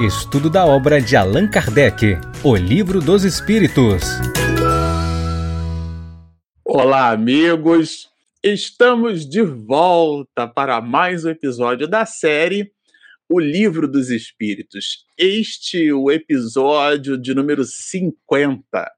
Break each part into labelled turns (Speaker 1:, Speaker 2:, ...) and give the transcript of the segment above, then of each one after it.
Speaker 1: Estudo da obra de Allan Kardec, O Livro dos Espíritos.
Speaker 2: Olá, amigos! Estamos de volta para mais um episódio da série O Livro dos Espíritos. Este é o episódio de número 50.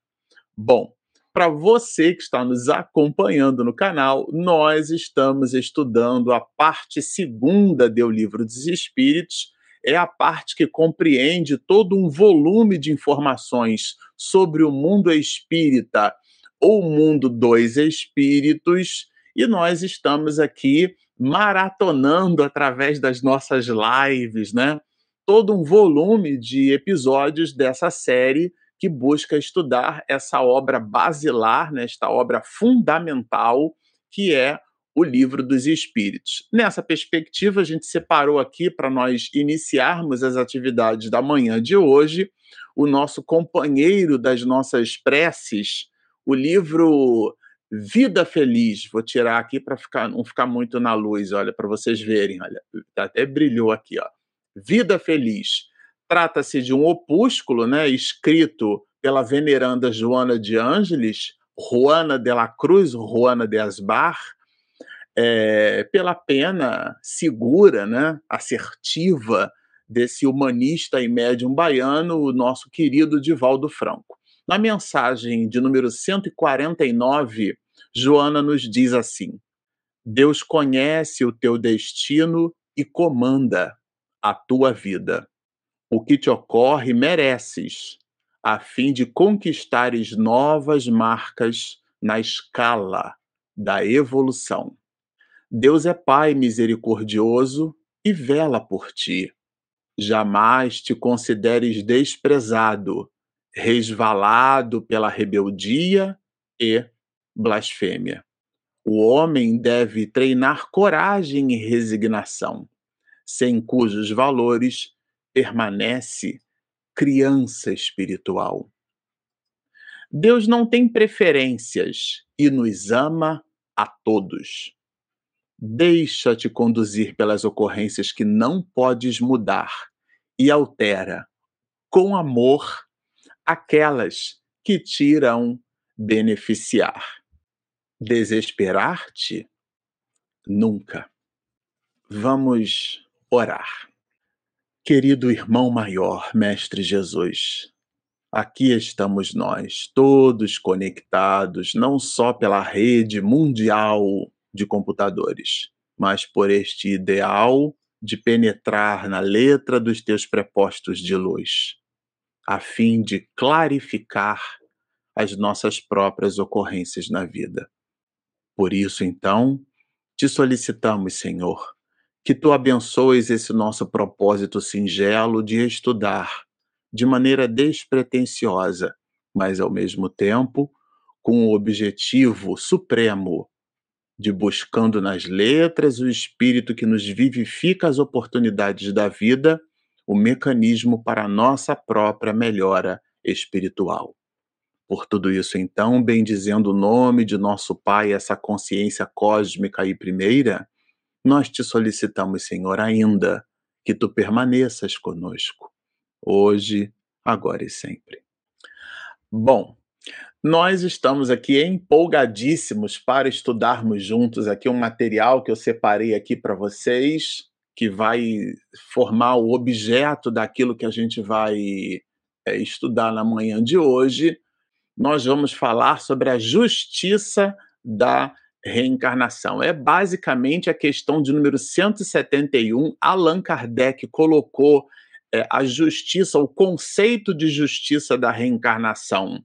Speaker 2: Bom, para você que está nos acompanhando no canal, nós estamos estudando a parte segunda do Livro dos Espíritos. É a parte que compreende todo um volume de informações sobre o mundo espírita ou mundo dos espíritos, e nós estamos aqui maratonando através das nossas lives, né? Todo um volume de episódios dessa série que busca estudar essa obra basilar, né, esta obra fundamental, que é o Livro dos Espíritos. Nessa perspectiva, a gente separou aqui para nós iniciarmos as atividades da manhã de hoje, o nosso companheiro das nossas preces, o livro Vida Feliz. Vou tirar aqui para ficar, não ficar muito na luz, olha, para vocês verem, olha, até brilhou aqui, ó. Vida Feliz Trata-se de um opúsculo né, escrito pela veneranda Joana de Ângeles, Juana de la Cruz, Juana de Asbar, é, pela pena segura, né, assertiva desse humanista e médium baiano, o nosso querido Divaldo Franco. Na mensagem de número 149, Joana nos diz assim: Deus conhece o teu destino e comanda a tua vida. O que te ocorre mereces, a fim de conquistares novas marcas na escala da evolução. Deus é Pai misericordioso e vela por ti. Jamais te consideres desprezado, resvalado pela rebeldia e blasfêmia. O homem deve treinar coragem e resignação, sem cujos valores permanece criança espiritual. Deus não tem preferências e nos ama a todos. Deixa-te conduzir pelas ocorrências que não podes mudar e altera, com amor, aquelas que te irão beneficiar. Desesperar-te? Nunca. Vamos orar. Querido irmão maior, Mestre Jesus, aqui estamos nós, todos conectados, não só pela rede mundial de computadores, mas por este ideal de penetrar na letra dos teus prepostos de luz, a fim de clarificar as nossas próprias ocorrências na vida. Por isso, então, te solicitamos, Senhor, que tu abençoes esse nosso propósito singelo de estudar de maneira despretensiosa, mas ao mesmo tempo com o objetivo supremo de buscando nas letras o espírito que nos vivifica as oportunidades da vida, o mecanismo para a nossa própria melhora espiritual. Por tudo isso, então, bendizendo o nome de nosso Pai, essa consciência cósmica e primeira, nós te solicitamos, Senhor, ainda que tu permaneças conosco, hoje, agora e sempre. Bom, nós estamos aqui empolgadíssimos para estudarmos juntos aqui um material que eu separei aqui para vocês, que vai formar o objeto daquilo que a gente vai é, estudar na manhã de hoje. Nós vamos falar sobre a justiça da reencarnação. É basicamente a questão de número 171. Allan Kardec colocou é, a justiça, o conceito de justiça da reencarnação,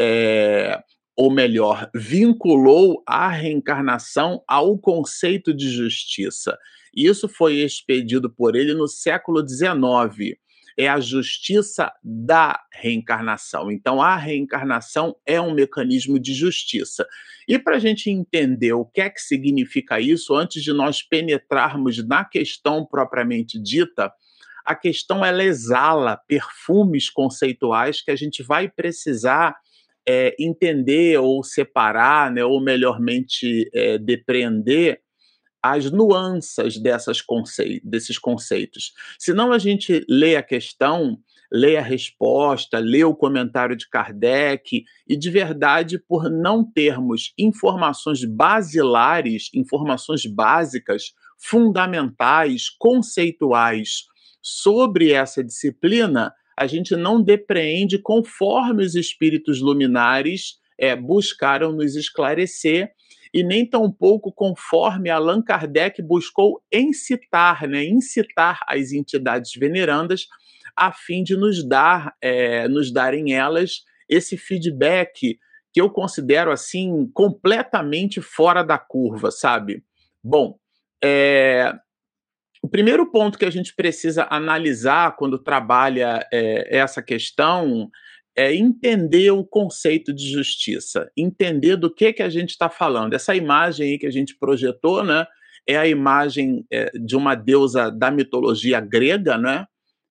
Speaker 2: é, ou melhor, vinculou a reencarnação ao conceito de justiça. Isso foi expedido por ele no século XIX é a justiça da reencarnação. Então, a reencarnação é um mecanismo de justiça. E para a gente entender o que é que significa isso, antes de nós penetrarmos na questão propriamente dita, a questão ela exala perfumes conceituais que a gente vai precisar é, entender ou separar, né, ou melhormente é, depreender as nuances dessas desses conceitos. Senão a gente lê a questão, lê a resposta, lê o comentário de Kardec e de verdade por não termos informações basilares, informações básicas, fundamentais, conceituais sobre essa disciplina, a gente não depreende conforme os espíritos luminares é, buscaram nos esclarecer e nem tampouco conforme Allan Kardec buscou incitar, né, incitar as entidades venerandas a fim de nos dar, é, nos darem elas esse feedback que eu considero assim completamente fora da curva, sabe? Bom, é, o primeiro ponto que a gente precisa analisar quando trabalha é, essa questão é entender o conceito de justiça, entender do que que a gente está falando. Essa imagem aí que a gente projetou, né, é a imagem é, de uma deusa da mitologia grega, né,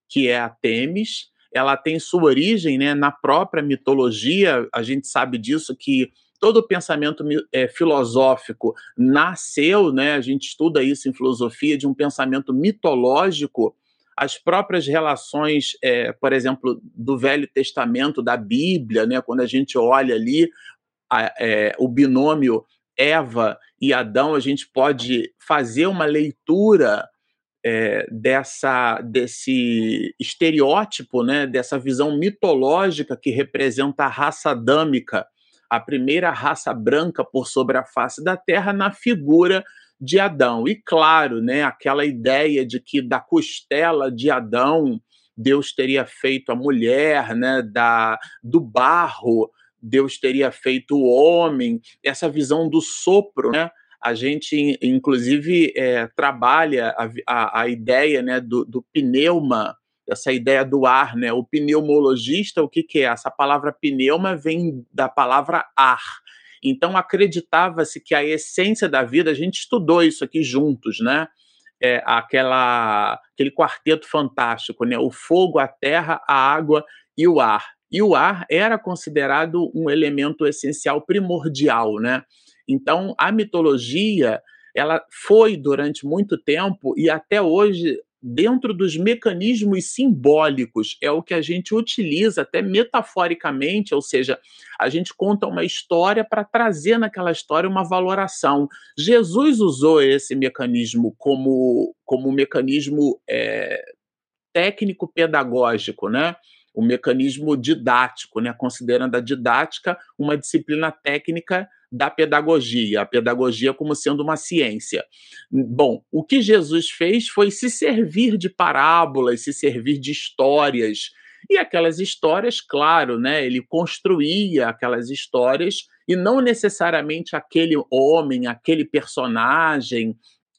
Speaker 2: que é a Temis. Ela tem sua origem, né, na própria mitologia. A gente sabe disso que todo o pensamento é, filosófico nasceu, né, a gente estuda isso em filosofia, de um pensamento mitológico as próprias relações, é, por exemplo, do Velho Testamento, da Bíblia, né, quando a gente olha ali a, é, o binômio Eva e Adão, a gente pode fazer uma leitura é, dessa desse estereótipo, né, dessa visão mitológica que representa a raça adâmica, a primeira raça branca por sobre a face da Terra, na figura de Adão. E claro, né, aquela ideia de que da costela de Adão Deus teria feito a mulher, né, da do barro Deus teria feito o homem, essa visão do sopro, né? A gente, inclusive, é, trabalha a, a, a, ideia né, do, do pneuma, essa ideia do ar, né? O pneumologista, o que, que é? Essa palavra pneuma vem da palavra ar. Então acreditava-se que a essência da vida, a gente estudou isso aqui juntos, né? É, aquela, aquele quarteto fantástico, né? O fogo, a terra, a água e o ar. E o ar era considerado um elemento essencial primordial, né? Então a mitologia ela foi durante muito tempo e até hoje dentro dos mecanismos simbólicos, é o que a gente utiliza até metaforicamente, ou seja, a gente conta uma história para trazer naquela história uma valoração. Jesus usou esse mecanismo como, como um mecanismo é, técnico-pedagógico, né? o mecanismo didático, né? considerando a didática uma disciplina técnica da pedagogia, a pedagogia como sendo uma ciência. Bom, o que Jesus fez foi se servir de parábolas, se servir de histórias. E aquelas histórias, claro, né, ele construía aquelas histórias e não necessariamente aquele homem, aquele personagem,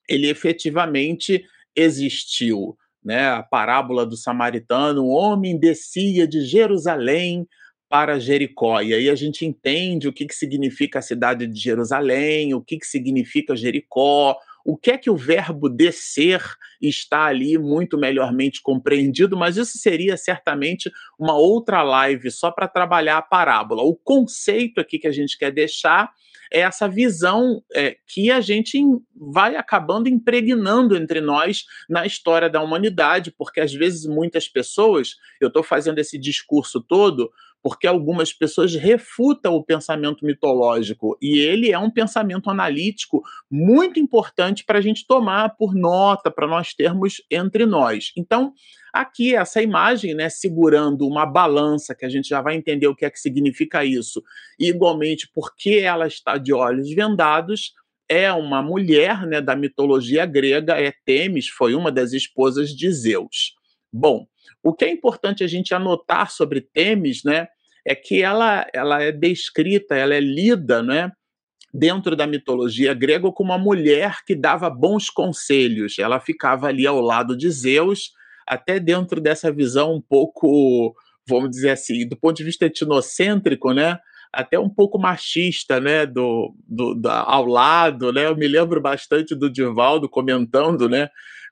Speaker 2: ele efetivamente existiu. Né? A parábola do samaritano, um homem descia de Jerusalém para Jericó. E aí a gente entende o que, que significa a cidade de Jerusalém, o que, que significa Jericó, o que é que o verbo descer está ali muito melhormente compreendido, mas isso seria certamente uma outra live só para trabalhar a parábola. O conceito aqui que a gente quer deixar é essa visão é, que a gente vai acabando impregnando entre nós na história da humanidade, porque às vezes muitas pessoas, eu estou fazendo esse discurso todo porque algumas pessoas refutam o pensamento mitológico e ele é um pensamento analítico muito importante para a gente tomar por nota, para nós termos entre nós. Então, aqui essa imagem, né, segurando uma balança, que a gente já vai entender o que é que significa isso, e igualmente porque ela está de olhos vendados, é uma mulher, né, da mitologia grega, é Temis, foi uma das esposas de Zeus. Bom, o que é importante a gente anotar sobre Temis, né, é que ela, ela é descrita, ela é lida, né, dentro da mitologia grega como uma mulher que dava bons conselhos. Ela ficava ali ao lado de Zeus, até dentro dessa visão um pouco, vamos dizer assim, do ponto de vista etnocêntrico, né? Até um pouco machista, né? Do, do, da, ao lado, né? Eu me lembro bastante do Divaldo comentando, né?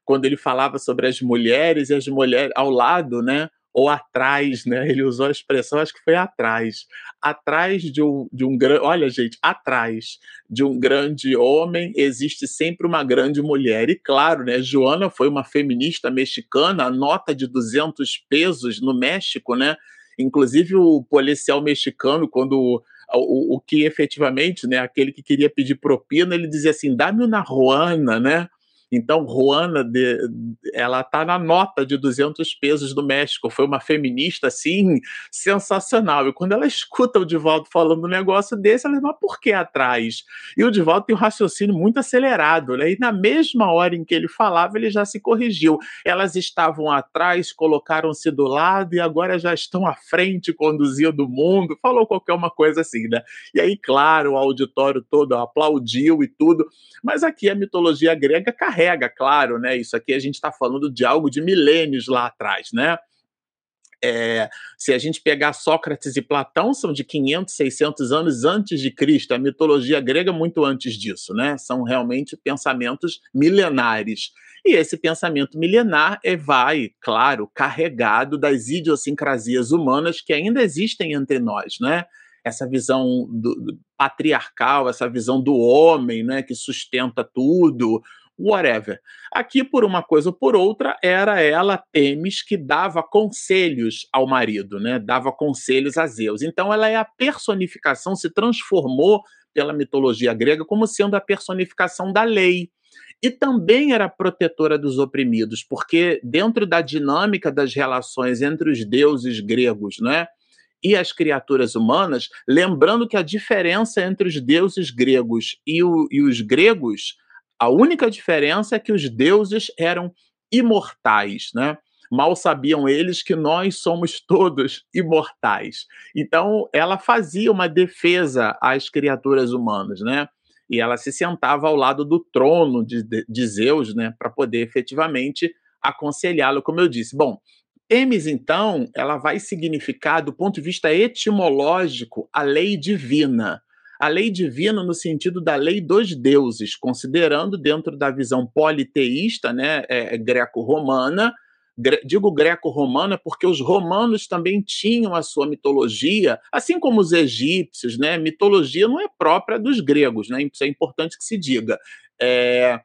Speaker 2: Quando ele falava sobre as mulheres e as mulheres ao lado, né? ou atrás, né? Ele usou a expressão, acho que foi atrás. Atrás de um, de um grande. Olha, gente, atrás de um grande homem existe sempre uma grande mulher. E claro, né? Joana foi uma feminista mexicana, a nota de 200 pesos no México, né? Inclusive o policial mexicano, quando o, o que efetivamente, né, aquele que queria pedir propina, ele dizia assim: dá-me uma Juana, né? Então, Juana, de, ela está na nota de 200 pesos do México. Foi uma feminista, assim, sensacional. E quando ela escuta o Divaldo falando um negócio desse, ela diz, mas por que atrás? E o Divaldo tem um raciocínio muito acelerado, né? E na mesma hora em que ele falava, ele já se corrigiu. Elas estavam atrás, colocaram-se do lado e agora já estão à frente, conduzindo o mundo. Falou qualquer uma coisa assim, né? E aí, claro, o auditório todo aplaudiu e tudo. Mas aqui a mitologia grega carrega carrega, claro, né? Isso aqui a gente está falando de algo de milênios lá atrás, né? É, se a gente pegar Sócrates e Platão, são de 500, 600 anos antes de Cristo. A mitologia grega muito antes disso, né? São realmente pensamentos milenares. E esse pensamento milenar é, vai, claro, carregado das idiosincrasias humanas que ainda existem entre nós, né? Essa visão do, do patriarcal, essa visão do homem, né, que sustenta tudo, whatever. Aqui, por uma coisa ou por outra, era ela, Temis, que dava conselhos ao marido, né? dava conselhos a Zeus. Então, ela é a personificação, se transformou pela mitologia grega como sendo a personificação da lei. E também era protetora dos oprimidos, porque dentro da dinâmica das relações entre os deuses gregos, né? e as criaturas humanas, lembrando que a diferença entre os deuses gregos e, o, e os gregos a única diferença é que os deuses eram imortais, né? Mal sabiam eles que nós somos todos imortais. Então, ela fazia uma defesa às criaturas humanas, né? E ela se sentava ao lado do trono de, de Zeus, né? Para poder efetivamente aconselhá-lo, como eu disse. Bom, Temis, então, ela vai significar, do ponto de vista etimológico, a lei divina a lei divina no sentido da lei dos deuses, considerando dentro da visão politeísta, né, é, é greco-romana, gre digo greco-romana porque os romanos também tinham a sua mitologia, assim como os egípcios, né, mitologia não é própria dos gregos, né, isso é importante que se diga. É,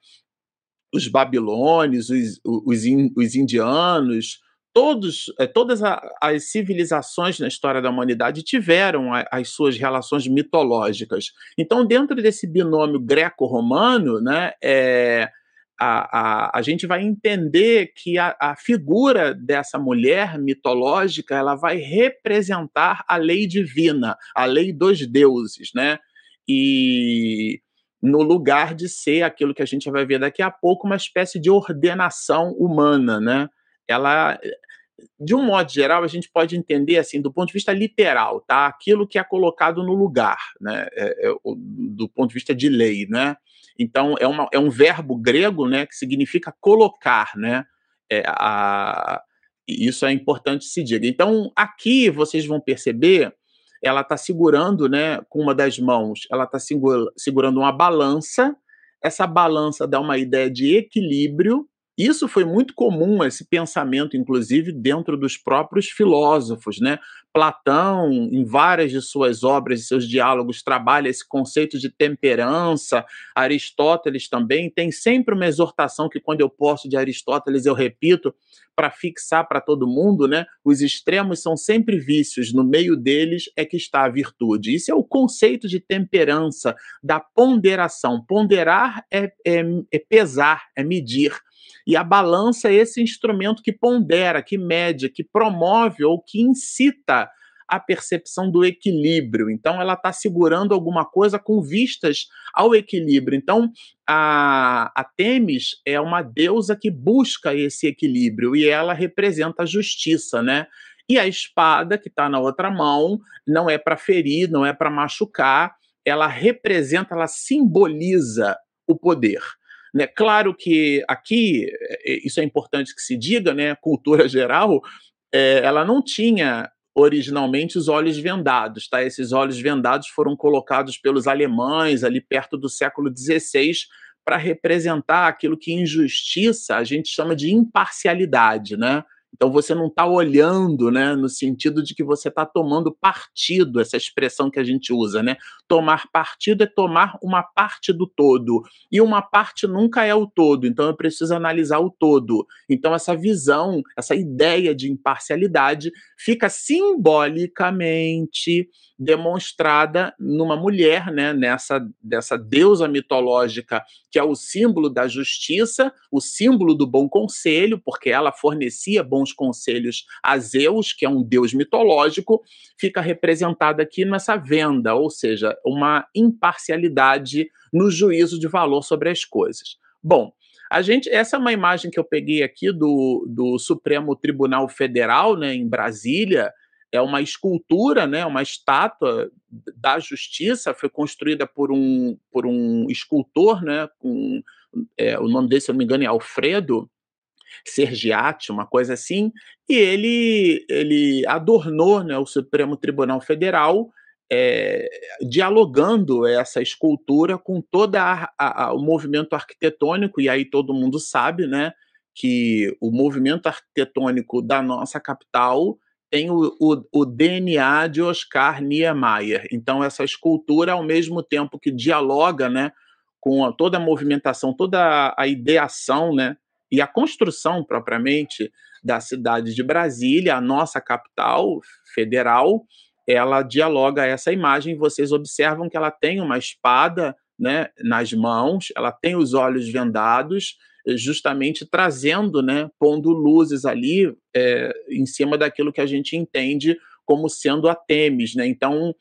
Speaker 2: os babilônios, os, os, os indianos, todos, é, todas as civilizações na história da humanidade tiveram as suas relações mitológicas. Então, dentro desse binômio greco-romano, né, é, a, a, a gente vai entender que a, a figura dessa mulher mitológica ela vai representar a lei divina, a lei dos deuses, né? E no lugar de ser aquilo que a gente vai ver daqui a pouco, uma espécie de ordenação humana, né? Ela de um modo geral, a gente pode entender assim, do ponto de vista literal, tá? Aquilo que é colocado no lugar, né? É, é, do ponto de vista de lei, né? Então é, uma, é um verbo grego, né, que significa colocar, né? É, a, isso é importante se diga. Então aqui vocês vão perceber, ela está segurando, né, com uma das mãos, ela está segurando uma balança. Essa balança dá uma ideia de equilíbrio isso foi muito comum, esse pensamento, inclusive, dentro dos próprios filósofos. Né? Platão, em várias de suas obras e seus diálogos, trabalha esse conceito de temperança. Aristóteles também tem sempre uma exortação que, quando eu posso, de Aristóteles, eu repito, para fixar para todo mundo, né? Os extremos são sempre vícios, no meio deles é que está a virtude. Isso é o conceito de temperança, da ponderação. Ponderar é, é, é pesar, é medir. E a balança é esse instrumento que pondera, que mede, que promove ou que incita a percepção do equilíbrio. Então, ela está segurando alguma coisa com vistas ao equilíbrio. Então, a, a Temis é uma deusa que busca esse equilíbrio e ela representa a justiça, né? E a espada, que está na outra mão, não é para ferir, não é para machucar, ela representa, ela simboliza o poder. Né? Claro que aqui, é, é, isso é importante que se diga, né? cultura geral, é, ela não tinha originalmente os olhos vendados, tá? Esses olhos vendados foram colocados pelos alemães ali perto do século XVI para representar aquilo que em justiça a gente chama de imparcialidade, né? Então você não está olhando, né, no sentido de que você está tomando partido, essa expressão que a gente usa, né? Tomar partido é tomar uma parte do todo, e uma parte nunca é o todo, então eu preciso analisar o todo. Então essa visão, essa ideia de imparcialidade fica simbolicamente demonstrada numa mulher, né, nessa dessa deusa mitológica que é o símbolo da justiça, o símbolo do bom conselho, porque ela fornecia bons conselhos a Zeus, que é um deus mitológico, fica representada aqui nessa venda, ou seja, uma imparcialidade no juízo de valor sobre as coisas. Bom, a gente, essa é uma imagem que eu peguei aqui do, do Supremo Tribunal Federal, né, em Brasília, é uma escultura, né, uma estátua da justiça, foi construída por um, por um escultor, né, com, é, o nome dele, se eu não me engano, é Alfredo Sergiati, uma coisa assim, e ele, ele adornou né, o Supremo Tribunal Federal é, dialogando essa escultura com todo o movimento arquitetônico, e aí todo mundo sabe né, que o movimento arquitetônico da nossa capital tem o, o, o, DNA de Oscar Niemeyer. Então, essa escultura, ao mesmo tempo que dialoga né, com a, toda a movimentação, toda a ideação né, e a construção propriamente da cidade de Brasília, a nossa capital federal, ela dialoga essa imagem. Vocês observam que ela tem uma espada né, nas mãos, ela tem os olhos vendados, justamente trazendo, né, pondo luzes ali é, em cima daquilo que a gente entende como sendo a Temis, né? Então,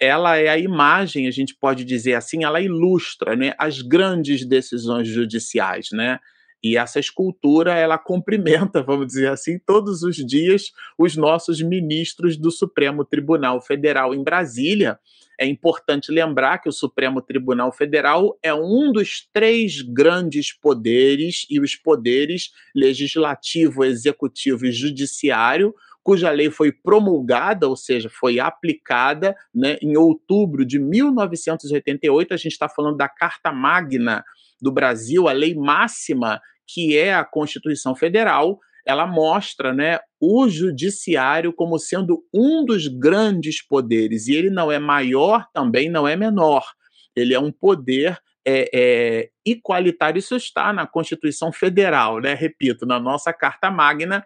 Speaker 2: ela é a imagem, a gente pode dizer assim, ela ilustra, né, as grandes decisões judiciais, né? E essa escultura, ela cumprimenta, vamos dizer assim, todos os dias os nossos ministros do Supremo Tribunal Federal em Brasília. É importante lembrar que o Supremo Tribunal Federal é um dos três grandes poderes, e os poderes legislativo, executivo e judiciário, cuja lei foi promulgada, ou seja, foi aplicada né, em outubro de 1988. A gente está falando da Carta Magna do Brasil, a lei máxima, que é a Constituição Federal, ela mostra né, o judiciário como sendo um dos grandes poderes, e ele não é maior, também não é menor. Ele é um poder é, é, igualitário, isso está na Constituição Federal, né? repito, na nossa Carta Magna,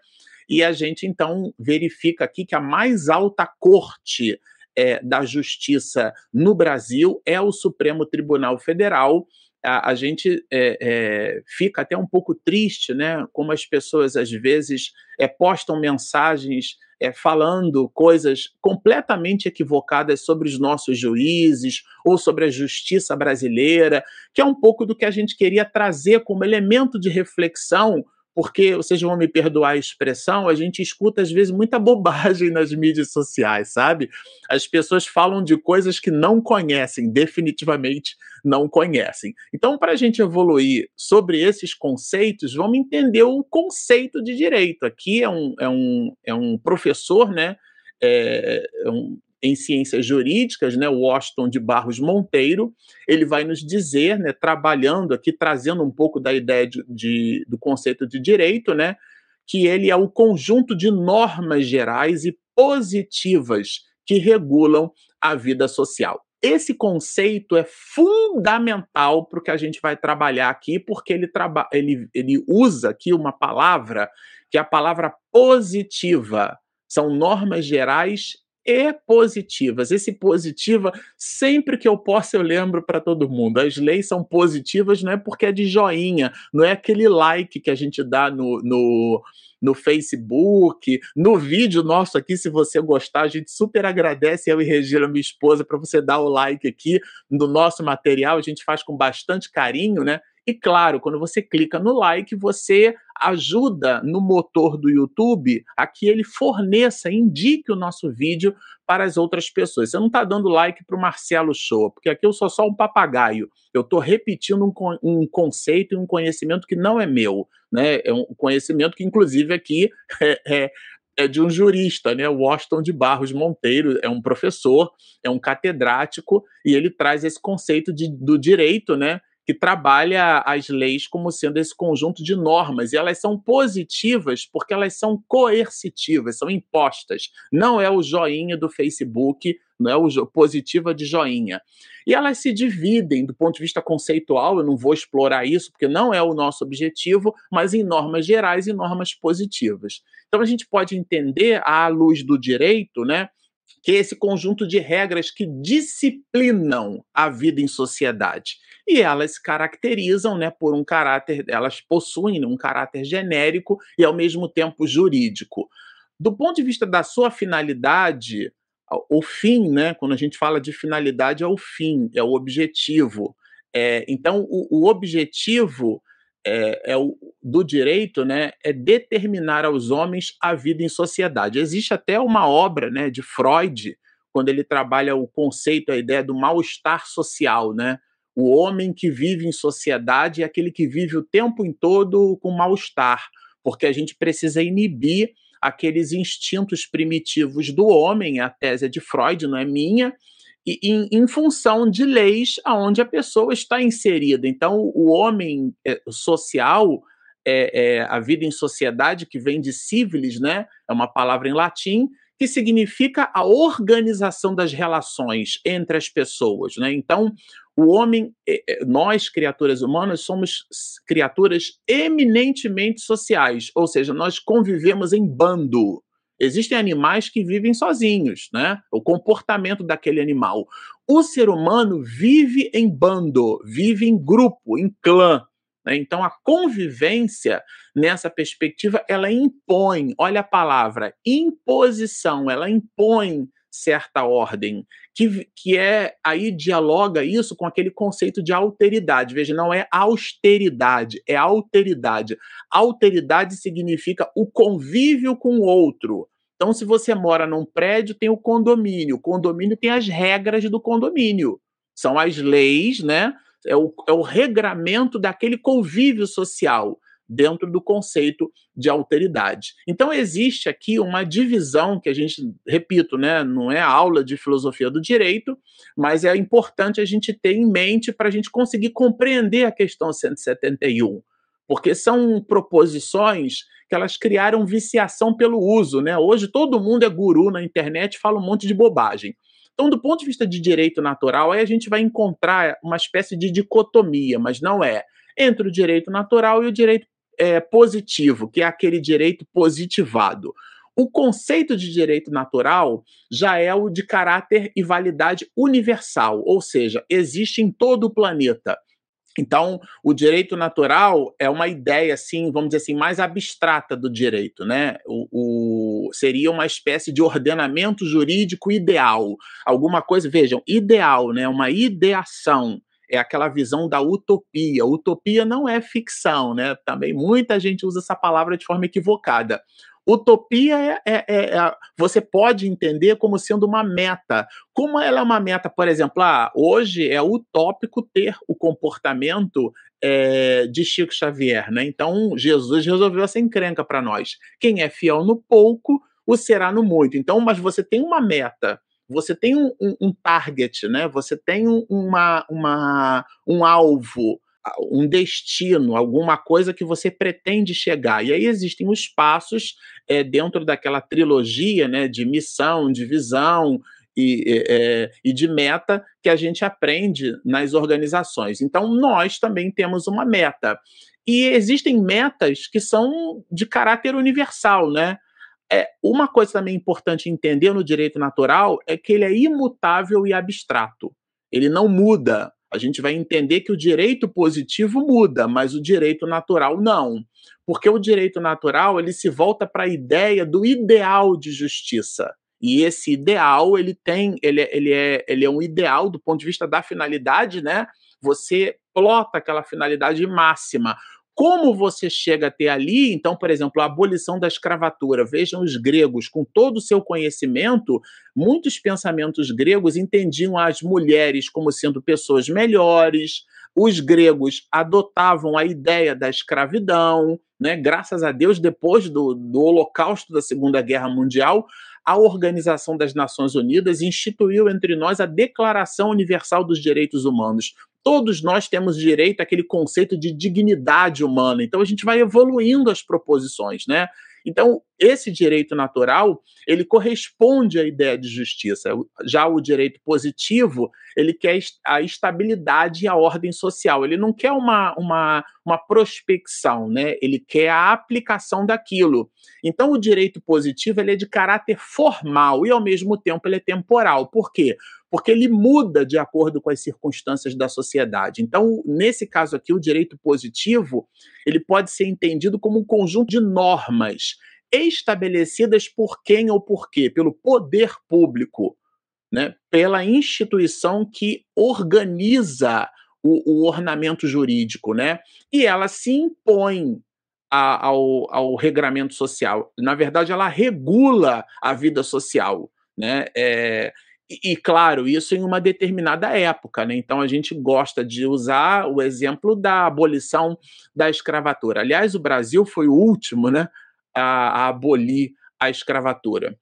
Speaker 2: e a gente então verifica aqui que a mais alta corte é, da justiça no Brasil é o Supremo Tribunal Federal, a, a gente é, é, fica até um pouco triste, né? Como as pessoas às vezes é, postam mensagens é, falando coisas completamente equivocadas sobre os nossos juízes ou sobre a justiça brasileira, que é um pouco do que a gente queria trazer como elemento de reflexão porque vocês vão me perdoar a expressão, a gente escuta às vezes muita bobagem nas mídias sociais, sabe? As pessoas falam de coisas que não conhecem, definitivamente não conhecem. Então, para a gente evoluir sobre esses conceitos, vamos entender o conceito de direito. Aqui é um, é um, é um professor, né? É, é um, em ciências jurídicas, né, Washington de Barros Monteiro, ele vai nos dizer, né, trabalhando aqui, trazendo um pouco da ideia de, de, do conceito de direito, né, que ele é o conjunto de normas gerais e positivas que regulam a vida social. Esse conceito é fundamental para o que a gente vai trabalhar aqui, porque ele, traba ele, ele usa aqui uma palavra que é a palavra positiva. São normas gerais e positivas. Esse positiva, sempre que eu posso, eu lembro para todo mundo. As leis são positivas, não é porque é de joinha, não é aquele like que a gente dá no, no, no Facebook, no vídeo nosso aqui. Se você gostar, a gente super agradece eu e Regina, minha esposa, para você dar o like aqui no nosso material. A gente faz com bastante carinho, né? E claro, quando você clica no like, você ajuda no motor do YouTube a que ele forneça, indique o nosso vídeo para as outras pessoas. Você não está dando like para o Marcelo Show, porque aqui eu sou só um papagaio. Eu estou repetindo um, um conceito e um conhecimento que não é meu. Né? É um conhecimento que, inclusive, aqui é, é é de um jurista, né? Washington de Barros Monteiro é um professor, é um catedrático e ele traz esse conceito de, do direito, né? Que trabalha as leis como sendo esse conjunto de normas, e elas são positivas porque elas são coercitivas, são impostas. Não é o joinha do Facebook, não é o positiva de joinha. E elas se dividem do ponto de vista conceitual, eu não vou explorar isso porque não é o nosso objetivo, mas em normas gerais e normas positivas. Então a gente pode entender à luz do direito, né, que é esse conjunto de regras que disciplinam a vida em sociedade. E elas se caracterizam né, por um caráter, elas possuem um caráter genérico e ao mesmo tempo jurídico. Do ponto de vista da sua finalidade, o fim, né, quando a gente fala de finalidade, é o fim, é o objetivo. É, então, o, o objetivo é, é o, do direito né, é determinar aos homens a vida em sociedade. Existe até uma obra né, de Freud, quando ele trabalha o conceito, a ideia do mal-estar social, né? O homem que vive em sociedade é aquele que vive o tempo em todo com mal-estar, porque a gente precisa inibir aqueles instintos primitivos do homem, a tese é de Freud, não é minha, em, em, função de leis aonde a pessoa está inserida. Então, o homem é, social, é, é, a vida em sociedade, que vem de civilis, né, é uma palavra em latim, que significa a organização das relações entre as pessoas. Né? Então, o homem, é, é, nós, criaturas humanas, somos criaturas eminentemente sociais, ou seja, nós convivemos em bando. Existem animais que vivem sozinhos, né? O comportamento daquele animal. O ser humano vive em bando, vive em grupo, em clã. Né? Então, a convivência, nessa perspectiva, ela impõe, olha a palavra, imposição, ela impõe certa ordem, que, que é aí dialoga isso com aquele conceito de alteridade. Veja, não é austeridade, é alteridade. Alteridade significa o convívio com o outro. Então, se você mora num prédio, tem o condomínio. O condomínio tem as regras do condomínio. São as leis, né? É o, é o regramento daquele convívio social dentro do conceito de alteridade. Então existe aqui uma divisão que a gente, repito, né, não é aula de filosofia do direito, mas é importante a gente ter em mente para a gente conseguir compreender a questão 171, porque são proposições que elas criaram viciação pelo uso, né? Hoje todo mundo é guru na internet, fala um monte de bobagem. Então, do ponto de vista de direito natural, aí a gente vai encontrar uma espécie de dicotomia, mas não é entre o direito natural e o direito é, positivo, que é aquele direito positivado. O conceito de direito natural já é o de caráter e validade universal, ou seja, existe em todo o planeta. Então, o direito natural é uma ideia, assim, vamos dizer assim, mais abstrata do direito, né? O, o, seria uma espécie de ordenamento jurídico ideal. Alguma coisa, vejam, ideal, né? Uma ideação é aquela visão da utopia. Utopia não é ficção, né? Também muita gente usa essa palavra de forma equivocada. Utopia é, é, é, é, você pode entender como sendo uma meta. Como ela é uma meta, por exemplo, ah, hoje é utópico ter o comportamento é, de Chico Xavier, né? Então Jesus resolveu essa encrenca para nós. Quem é fiel no pouco, o será no muito. Então, mas você tem uma meta você tem um, um, um target, né? Você tem um, uma, uma, um alvo, um destino, alguma coisa que você pretende chegar. E aí existem os passos é, dentro daquela trilogia, né? De missão, de visão e, é, e de meta que a gente aprende nas organizações. Então nós também temos uma meta. E existem metas que são de caráter universal, né? É, uma coisa também importante entender no direito natural é que ele é imutável e abstrato. Ele não muda. A gente vai entender que o direito positivo muda, mas o direito natural não. Porque o direito natural ele se volta para a ideia do ideal de justiça. E esse ideal, ele tem, ele, é, ele, é, ele é um ideal do ponto de vista da finalidade, né? Você plota aquela finalidade máxima. Como você chega até ali, então, por exemplo, a abolição da escravatura. Vejam os gregos, com todo o seu conhecimento, muitos pensamentos gregos entendiam as mulheres como sendo pessoas melhores. Os gregos adotavam a ideia da escravidão, né? Graças a Deus, depois do, do Holocausto da Segunda Guerra Mundial, a Organização das Nações Unidas instituiu entre nós a Declaração Universal dos Direitos Humanos. Todos nós temos direito àquele conceito de dignidade humana. Então a gente vai evoluindo as proposições, né? Então, esse direito natural, ele corresponde à ideia de justiça. Já o direito positivo, ele quer a estabilidade e a ordem social. Ele não quer uma, uma, uma prospecção, né? Ele quer a aplicação daquilo. Então, o direito positivo, ele é de caráter formal e, ao mesmo tempo, ele é temporal. Por quê? Porque ele muda de acordo com as circunstâncias da sociedade. Então, nesse caso aqui, o direito positivo, ele pode ser entendido como um conjunto de normas estabelecidas por quem ou por quê? Pelo poder público, né? pela instituição que organiza o, o ornamento jurídico, né? E ela se impõe a, ao, ao regramento social. Na verdade, ela regula a vida social, né? É, e, claro, isso em uma determinada época, né? Então a gente gosta de usar o exemplo da abolição da escravatura. Aliás, o Brasil foi o último, né, a, a abolir a escravatura.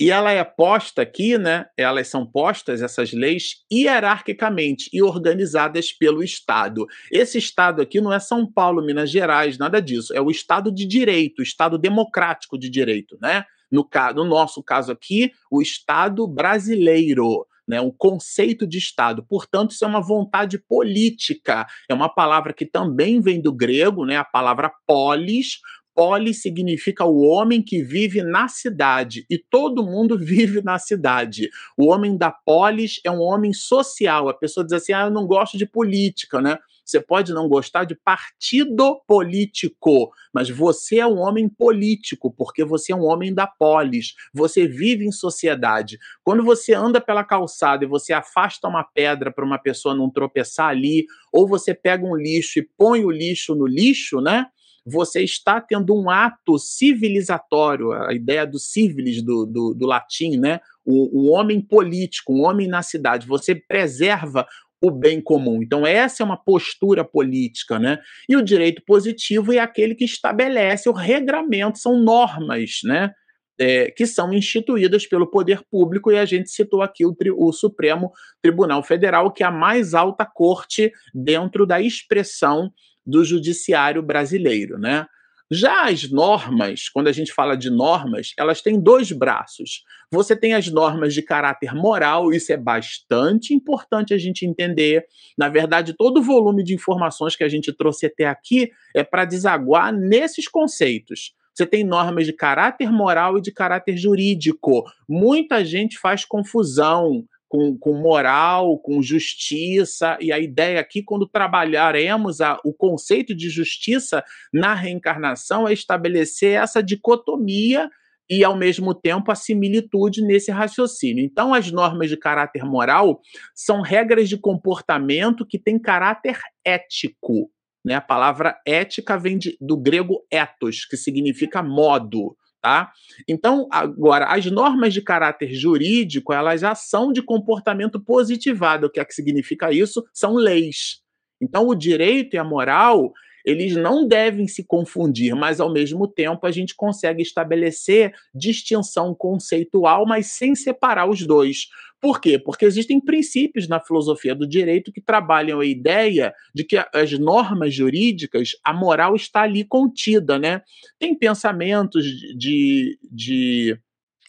Speaker 2: E ela é posta aqui, né? Elas são postas, essas leis, hierarquicamente e organizadas pelo Estado. Esse Estado aqui não é São Paulo, Minas Gerais, nada disso. É o Estado de direito, o Estado democrático de direito, né? No, no nosso caso aqui, o Estado brasileiro. Né, o conceito de Estado. Portanto, isso é uma vontade política. É uma palavra que também vem do grego, né, a palavra polis. Polis significa o homem que vive na cidade, e todo mundo vive na cidade. O homem da polis é um homem social. A pessoa diz assim: ah, eu não gosto de política, né? Você pode não gostar de partido político, mas você é um homem político, porque você é um homem da polis. Você vive em sociedade. Quando você anda pela calçada e você afasta uma pedra para uma pessoa não tropeçar ali, ou você pega um lixo e põe o lixo no lixo, né? você está tendo um ato civilizatório, a ideia do civilis do, do, do latim, né? O, o, homem político, um homem na cidade. Você preserva o bem comum. Então, essa é uma postura política, né? E o direito positivo é aquele que estabelece o regramento, são normas, né? É, que são instituídas pelo poder público, e a gente citou aqui o, o, Supremo Tribunal Federal, que é a mais alta corte dentro da expressão do judiciário brasileiro, né? Já as normas, quando a gente fala de normas, elas têm dois braços. Você tem as normas de caráter moral, isso é bastante importante a gente entender. Na verdade, todo o volume de informações que a gente trouxe até aqui é para desaguar nesses conceitos. Você tem normas de caráter moral e de caráter jurídico. Muita gente faz confusão com, com moral, com justiça, e a ideia aqui, quando trabalharemos a, o conceito de justiça na reencarnação, é estabelecer essa dicotomia e, ao mesmo tempo, a similitude nesse raciocínio. Então, as normas de caráter moral são regras de comportamento que têm caráter ético. Né? A palavra ética vem de, do grego ethos, que significa modo. Tá? Então, agora, as normas de caráter jurídico, elas já são de comportamento positivado. O que é que significa isso? São leis. Então, o direito e a moral, eles não devem se confundir, mas ao mesmo tempo a gente consegue estabelecer distinção conceitual, mas sem separar os dois. Por quê? Porque existem princípios na filosofia do direito que trabalham a ideia de que as normas jurídicas, a moral está ali contida, né? Tem pensamentos de, de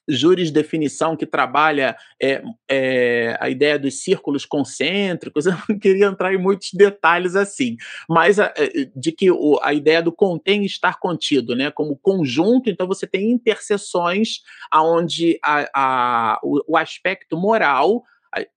Speaker 2: jurisdefinição que trabalha é, é, a ideia dos círculos concêntricos, eu não queria entrar em muitos detalhes assim, mas a, é, de que o, a ideia do contém estar contido, né, como conjunto, então você tem interseções aonde a, a, o, o aspecto moral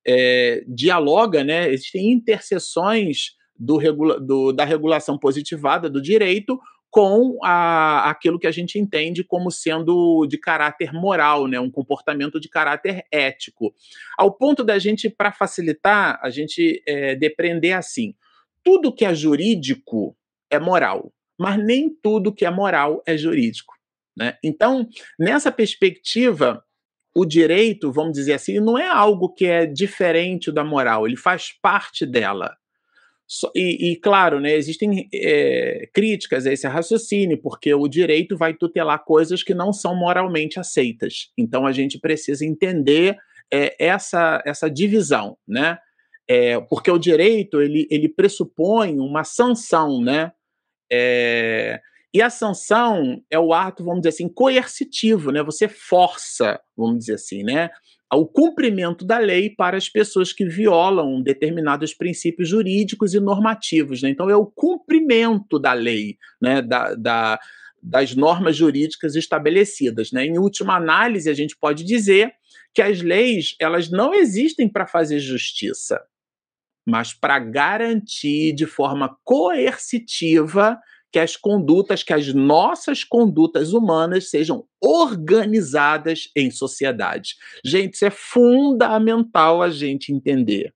Speaker 2: é, dialoga, né, existem interseções do, do, da regulação positivada do direito com a, aquilo que a gente entende como sendo de caráter moral, né, um comportamento de caráter ético. Ao ponto da gente, para facilitar, a gente é, depreender assim: tudo que é jurídico é moral, mas nem tudo que é moral é jurídico. Né? Então, nessa perspectiva, o direito, vamos dizer assim, não é algo que é diferente da moral, ele faz parte dela. E, e, claro, né, existem é, críticas a esse raciocínio, porque o direito vai tutelar coisas que não são moralmente aceitas. Então a gente precisa entender é, essa, essa divisão. Né? É, porque o direito ele, ele pressupõe uma sanção, né? E a sanção é o ato, vamos dizer assim, coercitivo, né? Você força, vamos dizer assim, né? O cumprimento da lei para as pessoas que violam determinados princípios jurídicos e normativos. Né? Então, é o cumprimento da lei, né? da, da das normas jurídicas estabelecidas. Né? Em última análise, a gente pode dizer que as leis elas não existem para fazer justiça, mas para garantir de forma coercitiva que as condutas, que as nossas condutas humanas sejam organizadas em sociedade. Gente, isso é fundamental a gente entender.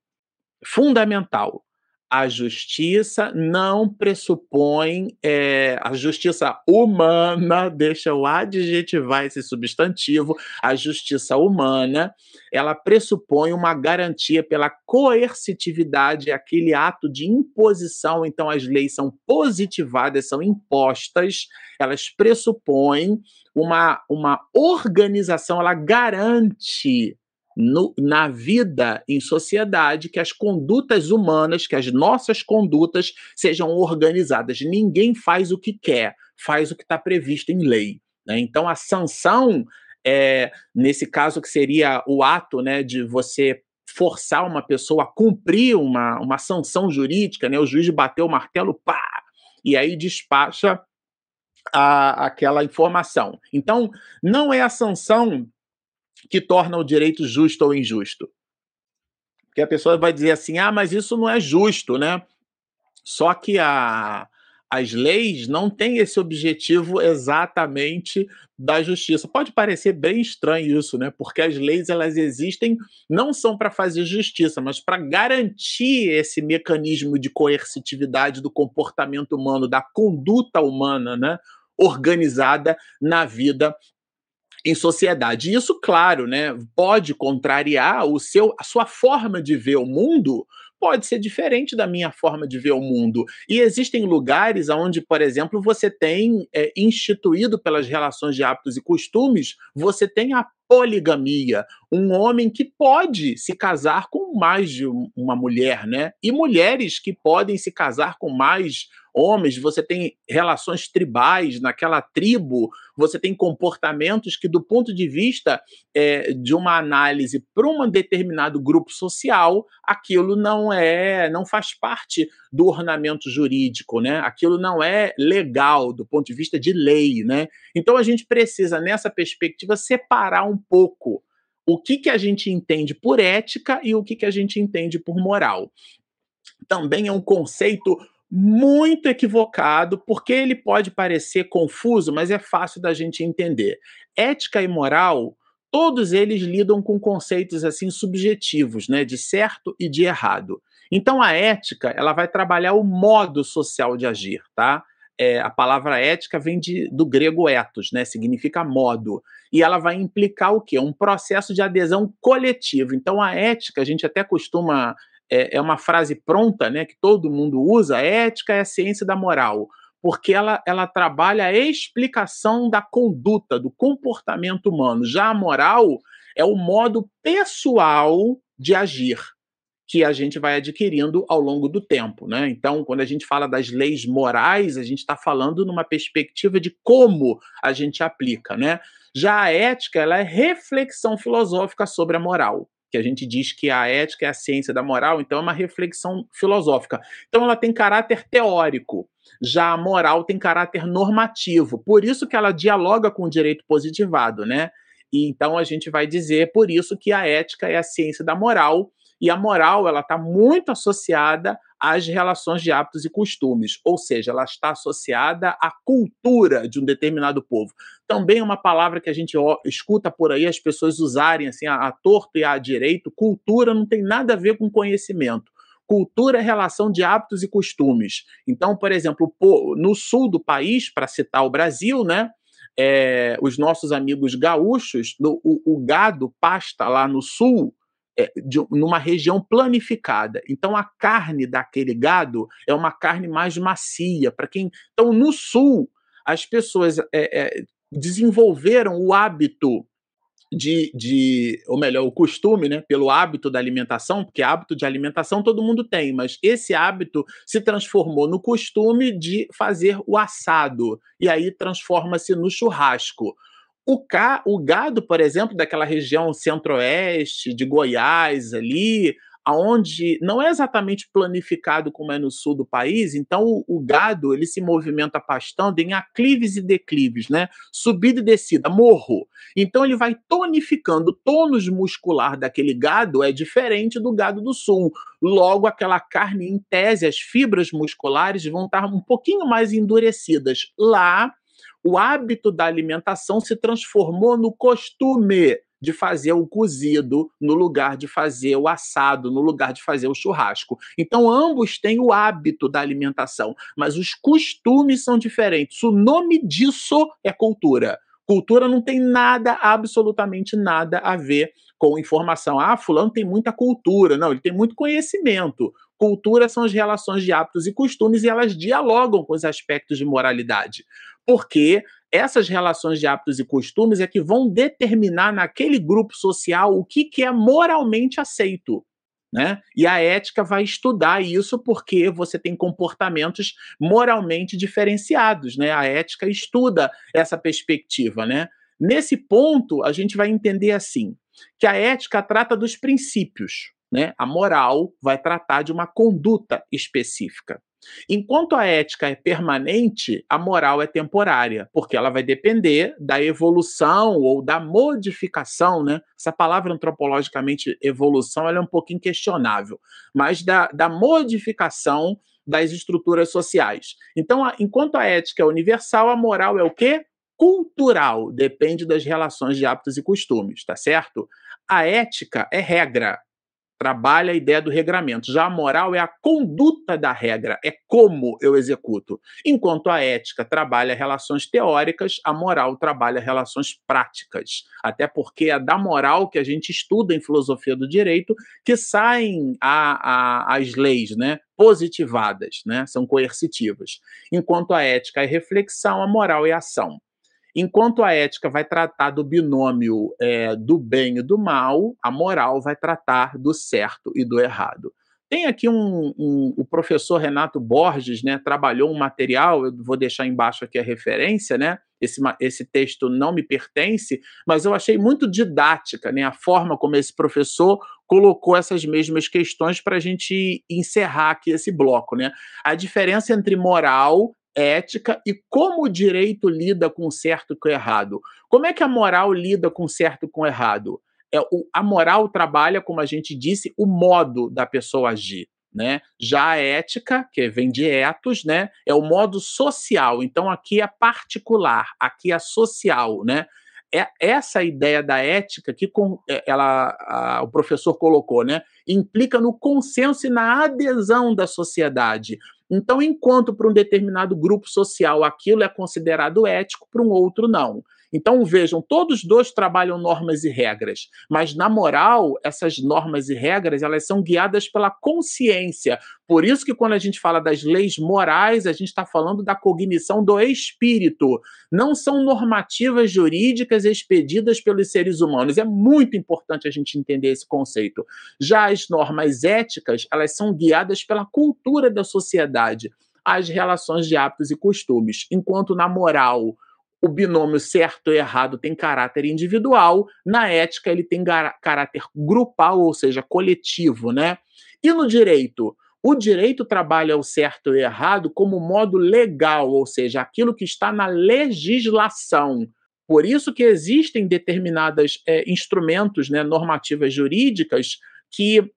Speaker 2: Fundamental a justiça não pressupõe é, a justiça humana, deixa eu adjetivar esse substantivo, a justiça humana, ela pressupõe uma garantia pela coercitividade, aquele ato de imposição, então as leis são positivadas, são impostas, elas pressupõem uma, uma organização, ela garante no, na vida em sociedade que as condutas humanas, que as nossas condutas sejam organizadas. Ninguém faz o que quer, faz o que está previsto em lei. Né? Então, a sanção, é, nesse caso, que seria o ato né, de você forçar uma pessoa a cumprir uma, uma sanção jurídica, né? o juiz bateu o martelo, pá, e aí despacha a, aquela informação. Então, não é a sanção que torna o direito justo ou injusto. Porque a pessoa vai dizer assim: ah, mas isso não é justo, né? Só que a, as leis não têm esse objetivo exatamente da justiça. Pode parecer bem estranho isso, né? Porque as leis elas existem não são para fazer justiça, mas para garantir esse mecanismo de coercitividade do comportamento humano, da conduta humana, né? Organizada na vida em sociedade. E isso, claro, né, pode contrariar o seu, a sua forma de ver o mundo, pode ser diferente da minha forma de ver o mundo. E existem lugares onde, por exemplo, você tem é, instituído pelas relações de hábitos e costumes, você tem a poligamia, um homem que pode se casar com mais de uma mulher, né? E mulheres que podem se casar com mais homens, você tem relações tribais naquela tribo, você tem comportamentos que, do ponto de vista é, de uma análise para um determinado grupo social, aquilo não é, não faz parte do ornamento jurídico, né? Aquilo não é legal do ponto de vista de lei, né? Então a gente precisa, nessa perspectiva, separar um pouco o que, que a gente entende por ética e o que, que a gente entende por moral. Também é um conceito muito equivocado, porque ele pode parecer confuso, mas é fácil da gente entender. Ética e moral, todos eles lidam com conceitos assim subjetivos, né, de certo e de errado. Então a ética, ela vai trabalhar o modo social de agir, tá? É, a palavra ética vem de, do grego ethos, né? Significa modo. E ela vai implicar o quê? Um processo de adesão coletivo. Então, a ética, a gente até costuma é, é uma frase pronta, né, que todo mundo usa, ética é a ciência da moral, porque ela, ela trabalha a explicação da conduta, do comportamento humano. Já a moral é o modo pessoal de agir que a gente vai adquirindo ao longo do tempo, né? Então, quando a gente fala das leis morais, a gente está falando numa perspectiva de como a gente aplica, né? Já a ética, ela é reflexão filosófica sobre a moral que a gente diz que a ética é a ciência da moral, então é uma reflexão filosófica. Então ela tem caráter teórico, já a moral tem caráter normativo, por isso que ela dialoga com o direito positivado, né? E então a gente vai dizer por isso que a ética é a ciência da moral, e a moral ela está muito associada às relações de hábitos e costumes, ou seja, ela está associada à cultura de um determinado povo. Também é uma palavra que a gente escuta por aí as pessoas usarem assim, a, a torto e a direito. Cultura não tem nada a ver com conhecimento. Cultura é relação de hábitos e costumes. Então, por exemplo, no sul do país, para citar o Brasil, né? É, os nossos amigos gaúchos, o, o, gado pasta lá no sul é, de, numa região planificada. Então a carne daquele gado é uma carne mais macia. Para quem, então no sul as pessoas é, é, desenvolveram o hábito de, de, ou melhor, o costume, né, pelo hábito da alimentação, porque hábito de alimentação todo mundo tem, mas esse hábito se transformou no costume de fazer o assado, e aí transforma-se no churrasco. O, ca, o gado, por exemplo, daquela região centro-oeste, de Goiás ali, aonde não é exatamente planificado como é no sul do país, então o, o, gado ele se movimenta pastando em aclives e declives, né? Subida e descida, morro. Então ele vai tonificando, o tônus muscular daquele gado é diferente do gado do sul. Logo, aquela carne, em tese, as fibras musculares vão estar um pouquinho mais endurecidas. Lá, o hábito da alimentação se transformou no costume de fazer o cozido no lugar de fazer o assado, no lugar de fazer o churrasco. Então, ambos têm o hábito da alimentação, mas os costumes são diferentes. O nome disso é cultura. Cultura não tem nada, absolutamente nada a ver com informação. Ah, fulano tem muita cultura. Não, ele tem muito conhecimento. Cultura são as relações de hábitos e costumes e elas dialogam com os aspectos de moralidade. Porque essas relações de hábitos e costumes é que vão determinar naquele grupo social o que, que é moralmente aceito. Né? E a ética vai estudar isso porque você tem comportamentos moralmente diferenciados, né? A ética estuda essa perspectiva, né? Nesse ponto, a gente vai entender assim, que a ética trata dos princípios, né? A moral vai tratar de uma conduta específica. Enquanto a ética é permanente, a moral é temporária, porque ela vai depender da evolução ou da modificação, né? Essa palavra antropologicamente evolução é um pouquinho questionável, mas da, da modificação das estruturas sociais. Então, a, enquanto a ética é universal, a moral é o quê? Cultural, depende das relações de hábitos e costumes, tá certo? A ética é regra, trabalha a ideia do regramento. Já a moral é a conduta da regra, é como eu executo. Enquanto a ética trabalha relações teóricas, a moral trabalha relações práticas. Até porque é da moral que a gente estuda em filosofia do direito que saem a, a, as leis, né? Positivadas, né? São coercitivas. Enquanto a ética é reflexão, a moral é ação. Enquanto a ética vai tratar do binômio é, do bem e do mal, a moral vai tratar do certo e do errado. Tem aqui um, um, o professor Renato Borges, né, trabalhou um material, eu vou deixar embaixo aqui a referência, né, esse, esse texto não me pertence, mas eu achei muito didática, né, a forma como esse professor colocou essas mesmas questões para a gente encerrar aqui esse bloco, né, a diferença entre moral ética e como o direito lida com o certo com o errado. Como é que a moral lida com o certo com o errado? É, o, a moral trabalha, como a gente disse, o modo da pessoa agir. Né? Já a ética, que vem de etos, né, é o modo social. Então aqui é particular, aqui é social, né? É essa ideia da ética que com, é, ela, a, o professor colocou, né, implica no consenso e na adesão da sociedade. Então, enquanto para um determinado grupo social aquilo é considerado ético, para um outro não. Então vejam, todos dois trabalham normas e regras, mas na moral, essas normas e regras, elas são guiadas pela consciência. Por isso que quando a gente fala das leis morais, a gente está falando da cognição do espírito. Não são normativas jurídicas expedidas pelos seres humanos. É muito importante a gente entender esse conceito. Já as normas éticas, elas são guiadas pela cultura da sociedade as relações de hábitos e costumes, enquanto na moral o binômio certo e errado tem caráter individual, na ética ele tem caráter grupal, ou seja, coletivo, né? E no direito? O direito trabalha o certo e o errado como modo legal, ou seja, aquilo que está na legislação. Por isso que existem determinados é, instrumentos, né, normativas jurídicas que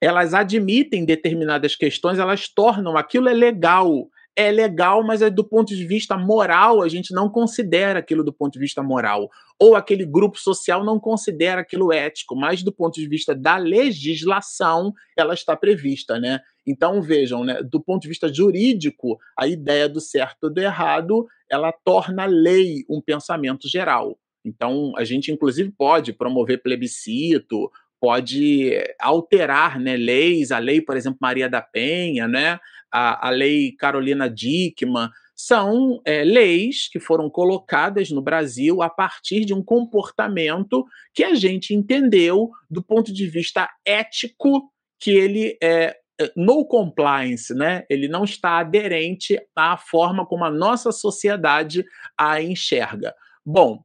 Speaker 2: elas admitem determinadas questões, elas tornam aquilo é legal, é legal, mas é do ponto de vista moral, a gente não considera aquilo do ponto de vista moral. Ou aquele grupo social não considera aquilo ético, mas do ponto de vista da legislação, ela está prevista, né? Então, vejam, né, do ponto de vista jurídico, a ideia do certo e do errado, ela torna lei um pensamento geral. Então, a gente, inclusive, pode promover plebiscito, pode alterar né, leis, a lei, por exemplo, Maria da Penha, né, a, a lei Carolina Dickmann, são é, leis que foram colocadas no Brasil a partir de um comportamento que a gente entendeu do ponto de vista ético que ele é, é no compliance, né? Ele não está aderente à forma como a nossa sociedade a enxerga. Bom,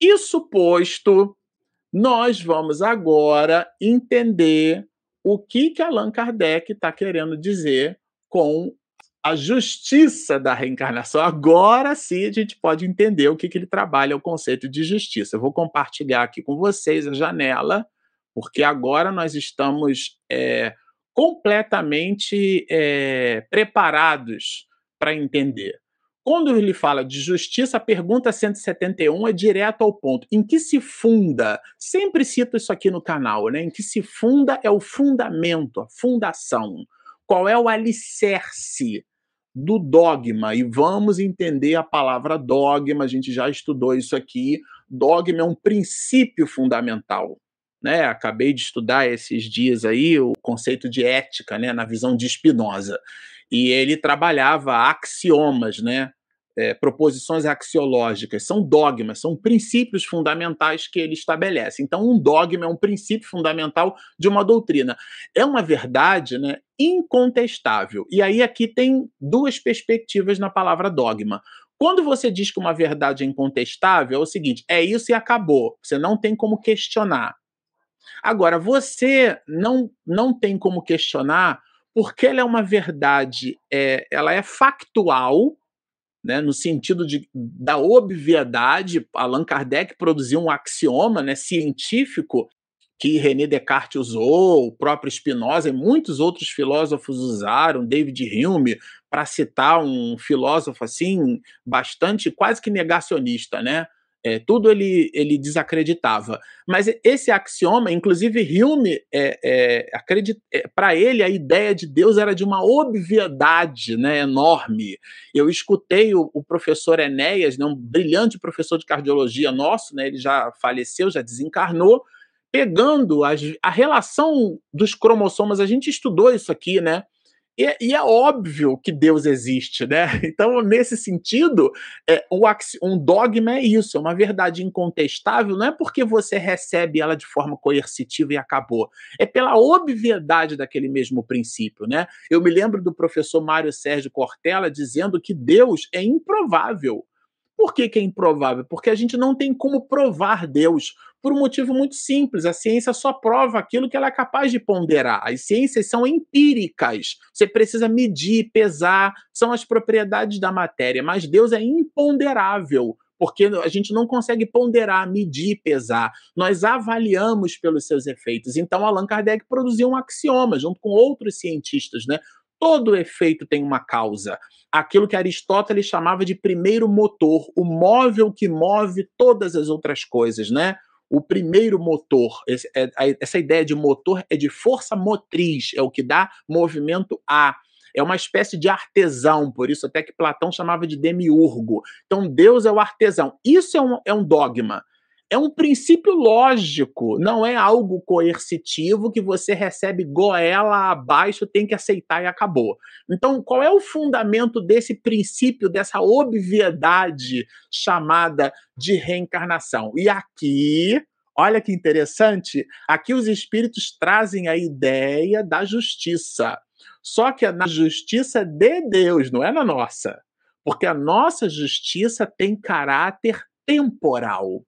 Speaker 2: isso posto, nós vamos agora entender o que que Allan Kardec está querendo dizer com a justiça da reencarnação. Agora sim a gente pode entender o que, que ele trabalha, o conceito de justiça. Eu vou compartilhar aqui com vocês a janela, porque agora nós estamos é, completamente é, preparados para entender. Quando ele fala de justiça, a pergunta 171 é direto ao ponto. Em que se funda? Sempre cito isso aqui no canal, né? Em que se funda é o fundamento, a fundação. Qual é o alicerce do dogma? E vamos entender a palavra dogma, a gente já estudou isso aqui. Dogma é um princípio fundamental. Né, acabei de estudar esses dias aí o conceito de ética, né, na visão de Spinoza e ele trabalhava axiomas, né? É, proposições axiológicas, são dogmas, são princípios fundamentais que ele estabelece. Então, um dogma é um princípio fundamental de uma doutrina. É uma verdade né, incontestável. E aí, aqui tem duas perspectivas na palavra dogma. Quando você diz que uma verdade é incontestável, é o seguinte: é isso e acabou. Você não tem como questionar. Agora, você não, não tem como questionar porque ela é uma verdade, é, ela é factual, né, no sentido de, da obviedade. Allan Kardec produziu um axioma né, científico que René Descartes usou, o próprio Spinoza e muitos outros filósofos usaram, David Hume, para citar um filósofo assim bastante quase que negacionista, né? É, tudo ele, ele desacreditava. Mas esse axioma, inclusive Hume, é, é, é para ele a ideia de Deus era de uma obviedade né, enorme. Eu escutei o, o, professor Enéas, né, um brilhante professor de cardiologia nosso, né, ele já faleceu, já desencarnou, pegando as, a relação dos cromossomas, a gente estudou isso aqui, né? E, e, é óbvio que Deus existe, né? Então, nesse sentido, é, um dogma é isso, é uma verdade incontestável, não é porque você recebe ela de forma coercitiva e acabou. É pela obviedade daquele mesmo princípio, né? Eu me lembro do professor Mário Sérgio Cortella dizendo que Deus é improvável. Por que, que é improvável? Porque a gente não tem como provar Deus por um motivo muito simples. A ciência só prova aquilo que ela é capaz de ponderar. As ciências são empíricas. Você precisa medir, pesar, são as propriedades da matéria. Mas Deus é imponderável porque a gente não consegue ponderar, medir, pesar. Nós avaliamos pelos seus efeitos. Então, Allan Kardec produziu um axioma, junto com outros cientistas, né? Todo efeito tem uma causa. Aquilo que Aristóteles chamava de primeiro motor, o móvel que move todas as outras coisas, né? O primeiro motor, é, essa ideia de motor é de força motriz, é o que dá movimento a. É uma espécie de artesão, por isso até que Platão chamava de demiurgo. Então Deus é o artesão. Isso é um, é um dogma é um princípio lógico, não é algo coercitivo que você recebe goela abaixo, tem que aceitar e acabou. Então, qual é o fundamento desse princípio, dessa obviedade chamada de reencarnação? E aqui, olha que interessante, aqui os espíritos trazem a ideia da justiça. Só que é na justiça de Deus, não é na nossa. Porque a nossa justiça tem caráter temporal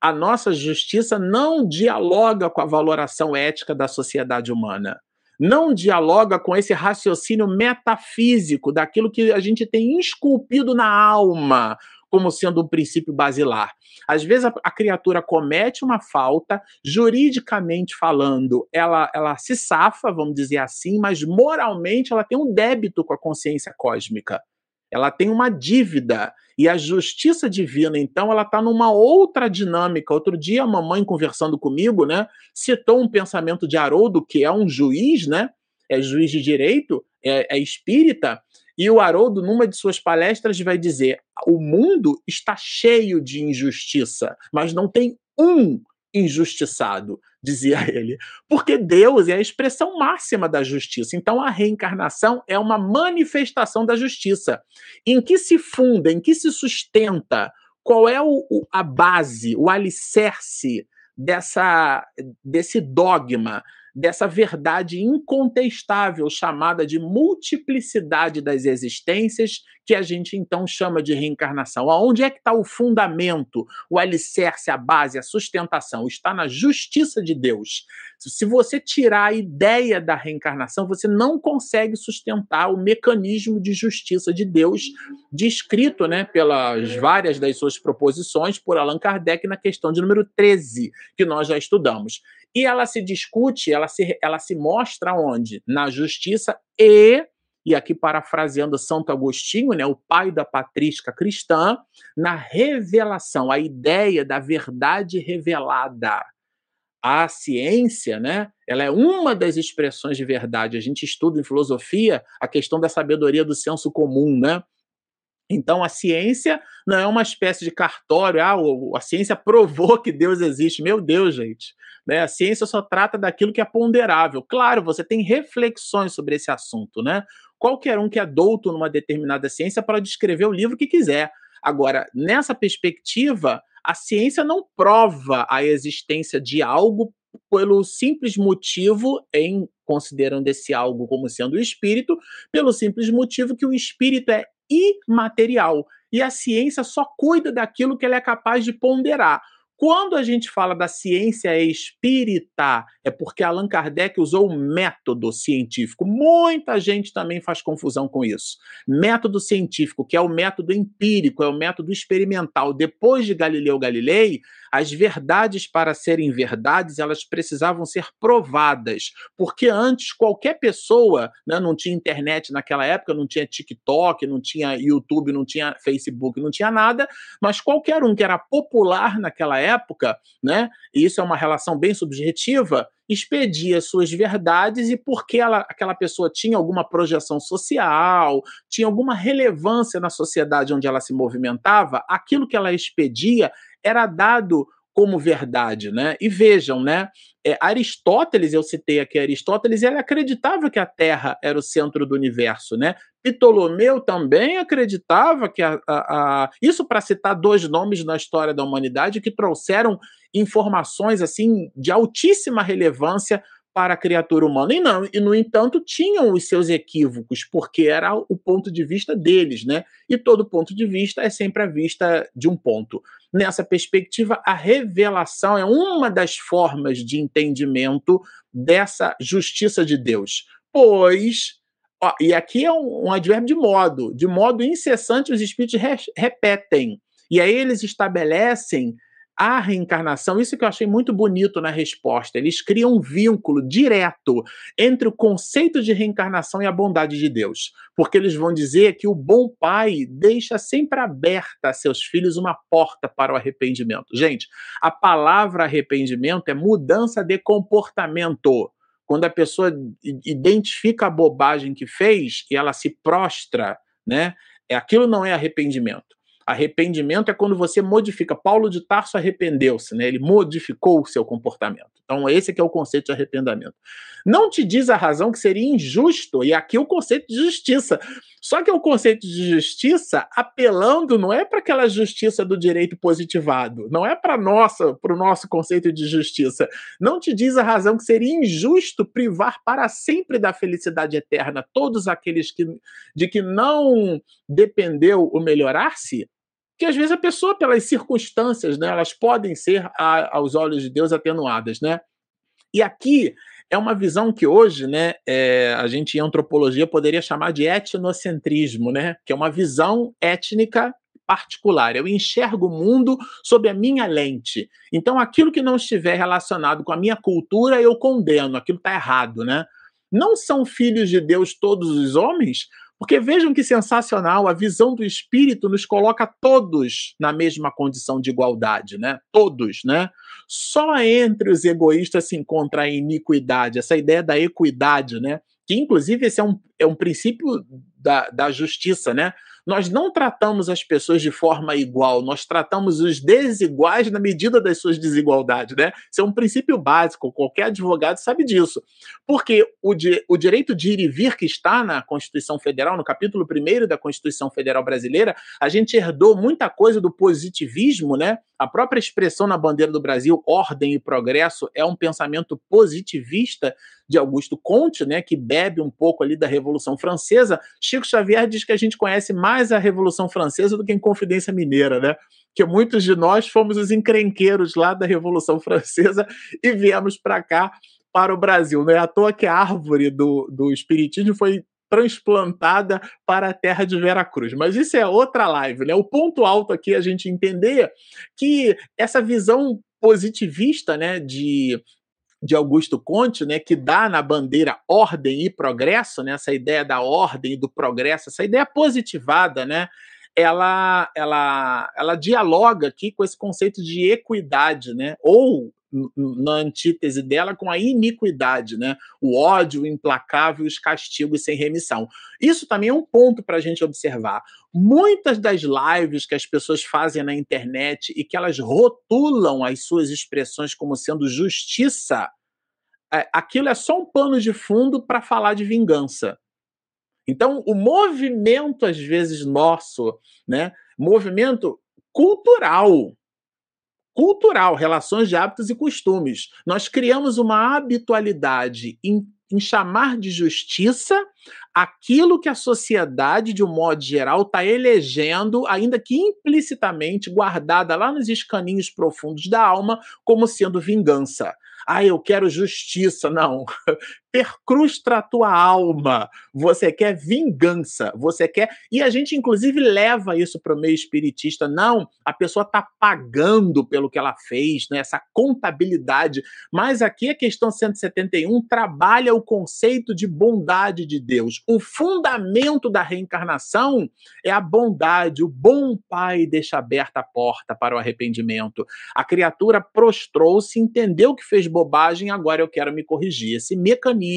Speaker 2: a nossa justiça não dialoga com a valoração ética da sociedade humana. Não dialoga com esse raciocínio metafísico daquilo que a gente tem esculpido na alma como sendo um princípio basilar. Às vezes a, a, criatura comete uma falta, juridicamente falando, ela, ela se safa, vamos dizer assim, mas moralmente ela tem um débito com a consciência cósmica. Ela tem uma dívida. E a justiça divina, então, ela está numa outra dinâmica. Outro dia, a mamãe conversando comigo, né, citou um pensamento de Haroldo, que é um juiz, né, é juiz de direito, é, é espírita, e o Haroldo, numa de suas palestras, vai dizer: o mundo está cheio de injustiça, mas não tem um injustiçado? Dizia ele. Porque Deus é a expressão máxima da justiça. Então a reencarnação é uma manifestação da justiça. Em que se funda, em que se sustenta? Qual é o, o, a base, o alicerce dessa, desse dogma, dessa verdade incontestável chamada de multiplicidade das existências, que a gente então chama de reencarnação. Aonde é que está o fundamento, o alicerce, a base, a sustentação? Está na justiça de Deus. Se você tirar a ideia da reencarnação, você não consegue sustentar o mecanismo de justiça de Deus descrito né, pelas várias das suas proposições por Allan Kardec na questão de número 13, que nós já estudamos. E ela se discute, ela se, ela se mostra onde? Na justiça e, e aqui parafraseando Santo Agostinho, né, o pai da patrística cristã, na revelação, a ideia da verdade revelada. A ciência, né, ela é uma das expressões de verdade. A gente estuda em filosofia a questão da sabedoria do senso comum, né? Então, a ciência não é uma espécie de cartório, ah, a ciência provou que Deus existe. Meu Deus, gente. Né? A ciência só trata daquilo que é ponderável. Claro, você tem reflexões sobre esse assunto, né? Qualquer um que é douto numa determinada ciência pode descrever o livro que quiser. Agora, nessa perspectiva, a ciência não prova a existência de algo pelo simples motivo, em considerando esse algo como sendo o espírito, pelo simples motivo que o espírito é imaterial. E a ciência só cuida daquilo que ela é capaz de ponderar. Quando a gente fala da ciência espírita, é porque Allan Kardec usou o método científico. Muita gente também faz confusão com isso. Método científico, que é o método empírico, é o método experimental. Depois de Galileu Galilei, as verdades, para serem verdades, elas precisavam ser provadas. Porque antes, qualquer pessoa, né, não tinha internet naquela época, não tinha TikTok, não tinha YouTube, não tinha Facebook, não tinha nada, mas qualquer um que era popular naquela época, né, e isso é uma relação bem subjetiva, expedia suas verdades e porque ela, aquela pessoa tinha alguma projeção social, tinha alguma relevância na sociedade onde ela se movimentava, aquilo que ela expedia era dado como verdade, né? E vejam, né? É, Aristóteles, eu citei aqui Aristóteles, ele acreditava que a Terra era o centro do universo, né? Ptolomeu também acreditava que a, a, a... isso para citar dois nomes na história da humanidade que trouxeram informações assim de altíssima relevância para a criatura humana. E não, e no entanto tinham os seus equívocos, porque era o ponto de vista deles, né? E todo ponto de vista é sempre a vista de um ponto. Nessa perspectiva, a revelação é uma das formas de entendimento dessa justiça de Deus. Pois Ó, e aqui é um, um, advérbio de modo. De modo incessante, os espíritos re repetem. E aí eles estabelecem a reencarnação, isso que eu achei muito bonito na resposta, eles criam um vínculo direto entre o conceito de reencarnação e a bondade de Deus, porque eles vão dizer que o bom pai deixa sempre aberta a seus filhos uma porta para o arrependimento. Gente, a palavra arrependimento é mudança de comportamento. Quando a pessoa identifica a bobagem que fez e ela se prostra, né? É, aquilo não é arrependimento. Arrependimento é quando você modifica. Paulo de Tarso arrependeu-se, né? Ele modificou o seu comportamento. Então, esse que é o conceito de arrependimento. Não te diz a razão que seria injusto, e aqui o conceito de justiça. Só que é o conceito de justiça apelando não é para aquela justiça do direito positivado, não é para nossa, para o nosso conceito de justiça. Não te diz a razão que seria injusto privar para sempre da felicidade eterna todos aqueles que, de que não dependeu o melhorar-se que às vezes a pessoa, pelas circunstâncias, né, elas podem ser, a, aos olhos de Deus, atenuadas, né? E aqui é uma visão que hoje, né, é, a gente em antropologia poderia chamar de etnocentrismo, né? Que é uma visão étnica particular. Eu enxergo o mundo sob a minha lente. Então, aquilo que não estiver relacionado com a minha cultura, eu condeno. Aquilo está errado, né? Não são filhos de Deus todos os homens? Porque vejam que sensacional, a visão do espírito nos coloca todos na mesma condição de igualdade, né? Todos, né? Só entre os egoístas se encontra a iniquidade, essa ideia da equidade, né? Que inclusive esse é um, é um princípio da, da justiça, né? Nós não tratamos as pessoas de forma igual, nós tratamos os desiguais na medida das suas desigualdades, né? Isso é um princípio básico, qualquer advogado sabe disso. Porque o, di o direito de ir e vir que está na Constituição Federal, no capítulo 1 da Constituição Federal Brasileira, a gente herdou muita coisa do positivismo, né? A própria expressão na bandeira do Brasil, ordem e progresso, é um pensamento positivista de Augusto Comte, né, que bebe um pouco ali da Revolução Francesa. Chico Xavier diz que a gente conhece mais a Revolução Francesa do que a Confidência Mineira, né? Que muitos de nós fomos os encrenqueiros lá da Revolução Francesa e viemos para cá para o Brasil. Não é à toa que a árvore do, do Espiritismo foi transplantada para a terra de Veracruz. Mas isso é outra live, né? O ponto alto aqui é a gente entender que essa visão positivista, né, de de Augusto Conte, né, que dá na bandeira ordem e progresso, né, essa ideia da ordem e do progresso, essa ideia positivada, né, ela, ela, ela dialoga aqui com esse conceito de equidade, né, ou na antítese dela com a iniquidade, né? O ódio implacável e os castigos sem remissão. Isso também é um ponto para a gente observar. Muitas das lives que as pessoas fazem na internet e que elas rotulam as suas expressões como sendo justiça, é, aquilo é só um pano de fundo para falar de vingança. Então, o movimento, às vezes, nosso, né? Movimento cultural, cultural, relações de hábitos e costumes. Nós criamos uma habitualidade em, em chamar de justiça aquilo que a sociedade, de um modo geral, está elegendo, ainda que implicitamente guardada lá nos escaninhos profundos da alma, como sendo vingança. Ah, eu quero justiça. Não. Percrustra a tua alma. Você quer vingança. Você quer. E a gente, inclusive, leva isso para o meio espiritista. Não, a pessoa está pagando pelo que ela fez, né? essa contabilidade. Mas aqui a questão 171 trabalha o conceito de bondade de Deus. O fundamento da reencarnação é a bondade. O bom pai deixa aberta a porta para o arrependimento. A criatura prostrou-se, entendeu que fez bobagem, agora eu quero me corrigir. Esse mecanismo,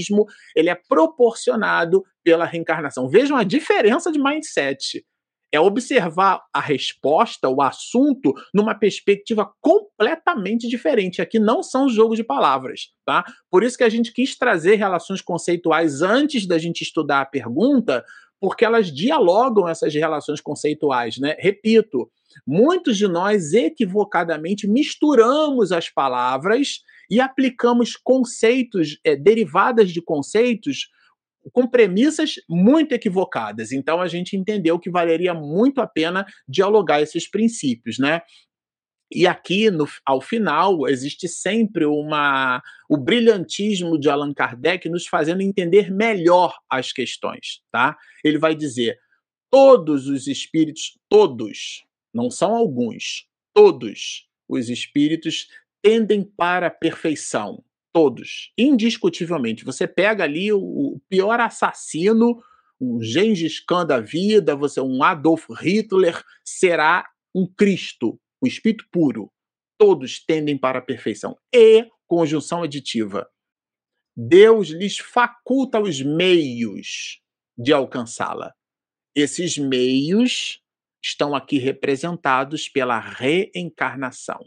Speaker 2: ele é proporcionado pela reencarnação. Vejam a diferença de mindset. É observar a resposta, o assunto, numa perspectiva completamente diferente. Aqui não são jogos de palavras, tá? Por isso que a gente quis trazer relações conceituais antes da gente estudar a pergunta, porque elas dialogam essas relações conceituais, né? Repito, muitos de nós equivocadamente misturamos as palavras e aplicamos conceitos, é, derivadas de conceitos, com premissas muito equivocadas. Então a gente entendeu que valeria muito a pena dialogar esses princípios, né? E aqui, no, ao final, existe sempre uma, o brilhantismo de Allan Kardec nos fazendo entender melhor as questões, tá? Ele vai dizer: todos os espíritos, todos, não são alguns, todos os espíritos tendem para a perfeição. Todos, indiscutivelmente. Você pega ali o, pior assassino, um Gengis Khan da vida, você um Adolf Hitler, será um Cristo, o espírito puro. Todos tendem para a perfeição. E conjunção aditiva. Deus lhes faculta os meios de alcançá-la. Esses meios estão aqui representados pela reencarnação.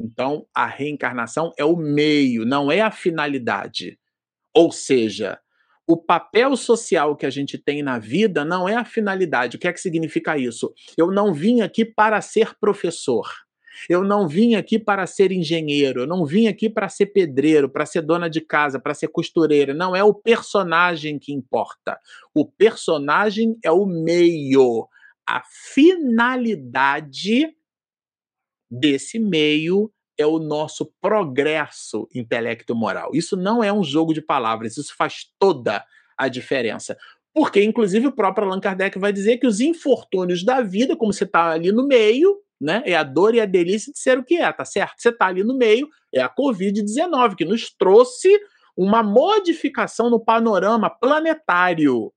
Speaker 2: Então, a reencarnação é o meio, não é a finalidade. Ou seja, o papel social que a gente tem na vida não é a finalidade. O que é que significa isso? Eu não vim aqui para ser professor. Eu não vim aqui para ser engenheiro, eu não vim aqui para ser pedreiro, para ser dona de casa, para ser costureira. Não é o personagem que importa. O personagem é o meio. A finalidade desse meio é o nosso progresso intelecto-moral. Isso não é um jogo de palavras, isso faz toda a diferença. Porque, inclusive, o próprio Allan Kardec vai dizer que os infortúnios da vida, como você está ali no meio, né, é a dor e a delícia de ser o que é, tá certo? Você está ali no meio, é a Covid-19, que nos trouxe uma modificação no panorama planetário.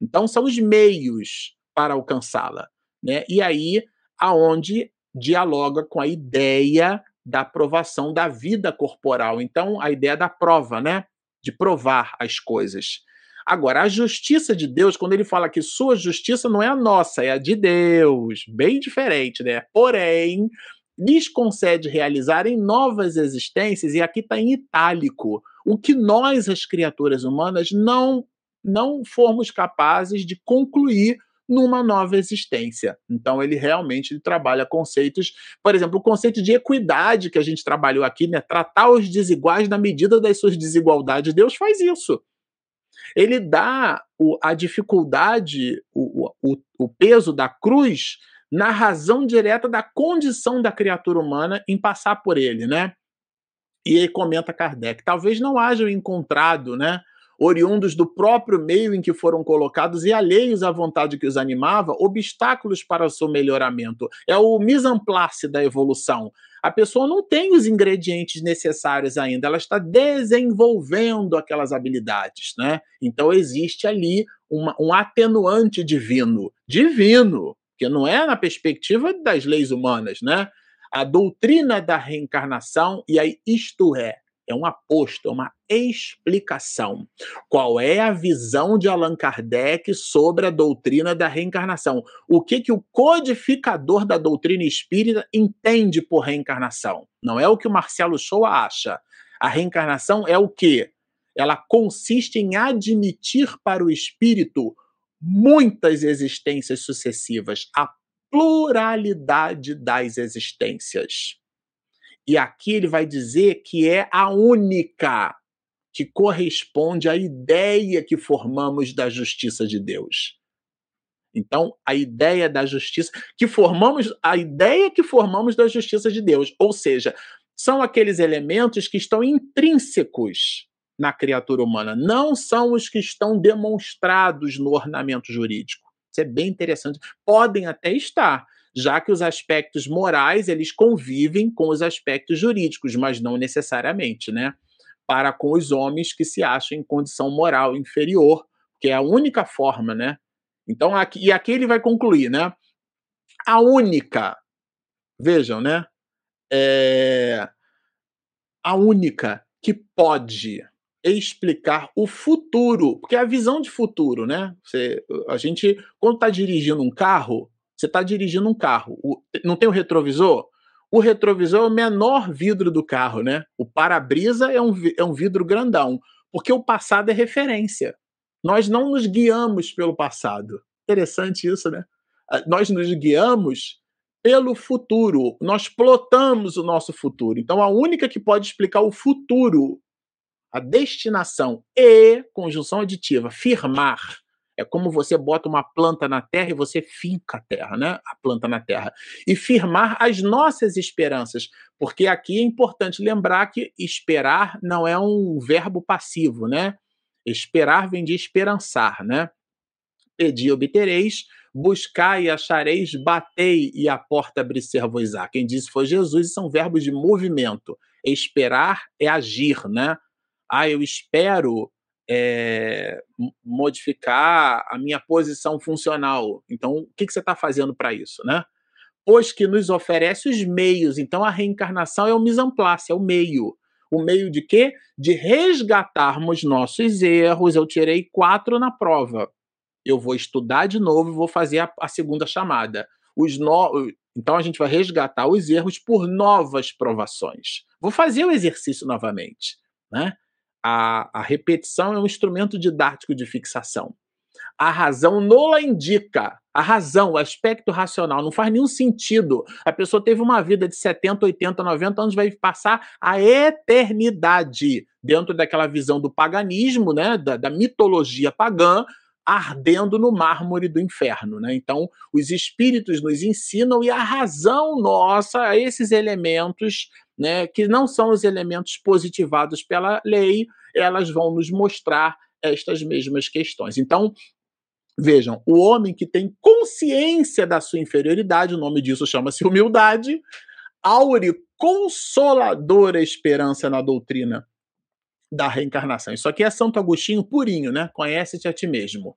Speaker 2: Então, são os meios para alcançá-la. Né? E aí, aonde dialoga com a ideia da aprovação da vida corporal. Então, a ideia da prova, né? De provar as coisas. Agora, a justiça de Deus, quando ele fala que sua justiça não é a nossa, é a de Deus, bem diferente, né? Porém, lhes concede realizarem novas existências, e aqui está em itálico, o que nós, as criaturas humanas, não, não formos capazes de concluir numa nova existência. Então ele realmente trabalha conceitos, por exemplo, o conceito de equidade que a gente trabalhou aqui, né? Tratar os desiguais na medida das suas desigualdades. Deus faz isso. Ele dá o, a dificuldade, o, o, o peso da cruz na razão direta da condição da criatura humana em passar por ele, né? E aí comenta Kardec, talvez não hajam encontrado, né, oriundos do próprio meio em que foram colocados e alheios à vontade que os animava, obstáculos para o seu melhoramento. É o mise en place da evolução. A pessoa não tem os ingredientes necessários ainda, ela está desenvolvendo aquelas habilidades, né? Então existe ali uma, um atenuante divino, divino, que não é na perspectiva das leis humanas, né? A doutrina da reencarnação, e aí isto é, é um aposto, é uma explicação. Qual é a visão de Allan Kardec sobre a doutrina da reencarnação? O que, que o codificador da doutrina espírita entende por reencarnação? Não é o que o Marcelo Shoa acha. A reencarnação é o quê? Ela consiste em admitir para o espírito muitas existências sucessivas, a pluralidade das existências. E aqui ele vai dizer que é a única que corresponde à ideia que formamos da justiça de Deus. Então, a ideia da justiça que formamos, a ideia que formamos da justiça de Deus, ou seja, são aqueles elementos que estão intrínsecos na criatura humana, não são os que estão demonstrados no ornamento jurídico. Isso é bem interessante. Podem até estar, já que os aspectos morais eles convivem com os aspectos jurídicos, mas não necessariamente, né? Para com os homens que se acham em condição moral inferior, que é a única forma, né? Então, aqui, e aqui ele vai concluir, né? A única, vejam, né? É, a única que pode explicar o futuro, porque é a visão de futuro, né? Você, a gente, quando está dirigindo um carro, você está dirigindo um carro, o, não tem o retrovisor? O retrovisor é o menor vidro do carro, né? O para-brisa é um, é um vidro grandão, porque o passado é referência. Nós não nos guiamos pelo passado. Interessante isso, né? Ah, nós nos guiamos pelo futuro. Nós plotamos o nosso futuro. Então, a única que pode explicar o futuro, a destinação e conjunção aditiva, firmar, é como você bota uma planta na terra e você finca a terra, né? A planta na terra. E firmar as nossas esperanças. Porque aqui é importante lembrar que esperar não é um verbo passivo, né? Esperar vem de esperançar, né? Pedi obtereis, buscai e achareis, batei e a porta abrir-se-vos-á. Quem disse foi Jesus, e são verbos de movimento. Esperar é agir, né? Ah, eu espero é, modificar a minha posição funcional. Então, o que, que você está fazendo para isso, né? Pois que nos oferece os meios. Então, a reencarnação é o mise é o meio. O meio de quê? De resgatarmos nossos erros. Eu tirei quatro na prova. Eu vou estudar de novo e vou fazer a, a segunda chamada. Os no... Então, a gente vai resgatar os erros por novas provações. Vou fazer o exercício novamente. Né? A, a repetição é um instrumento didático de fixação. A razão nola indica. A razão, o aspecto racional, não faz nenhum sentido. A pessoa teve uma vida de 70, 80, 90 anos, vai passar a eternidade dentro daquela visão do paganismo, né, da, da mitologia pagã, ardendo no mármore do inferno. Né? Então, os espíritos nos ensinam e a razão nossa, esses elementos né, que não são os elementos positivados pela lei, elas vão nos mostrar estas mesmas questões. Então, vejam, o homem que tem consciência da sua inferioridade, o nome disso chama-se humildade, aure consoladora esperança na doutrina da reencarnação. Isso aqui é Santo Agostinho purinho, né? Conhece-te a ti mesmo.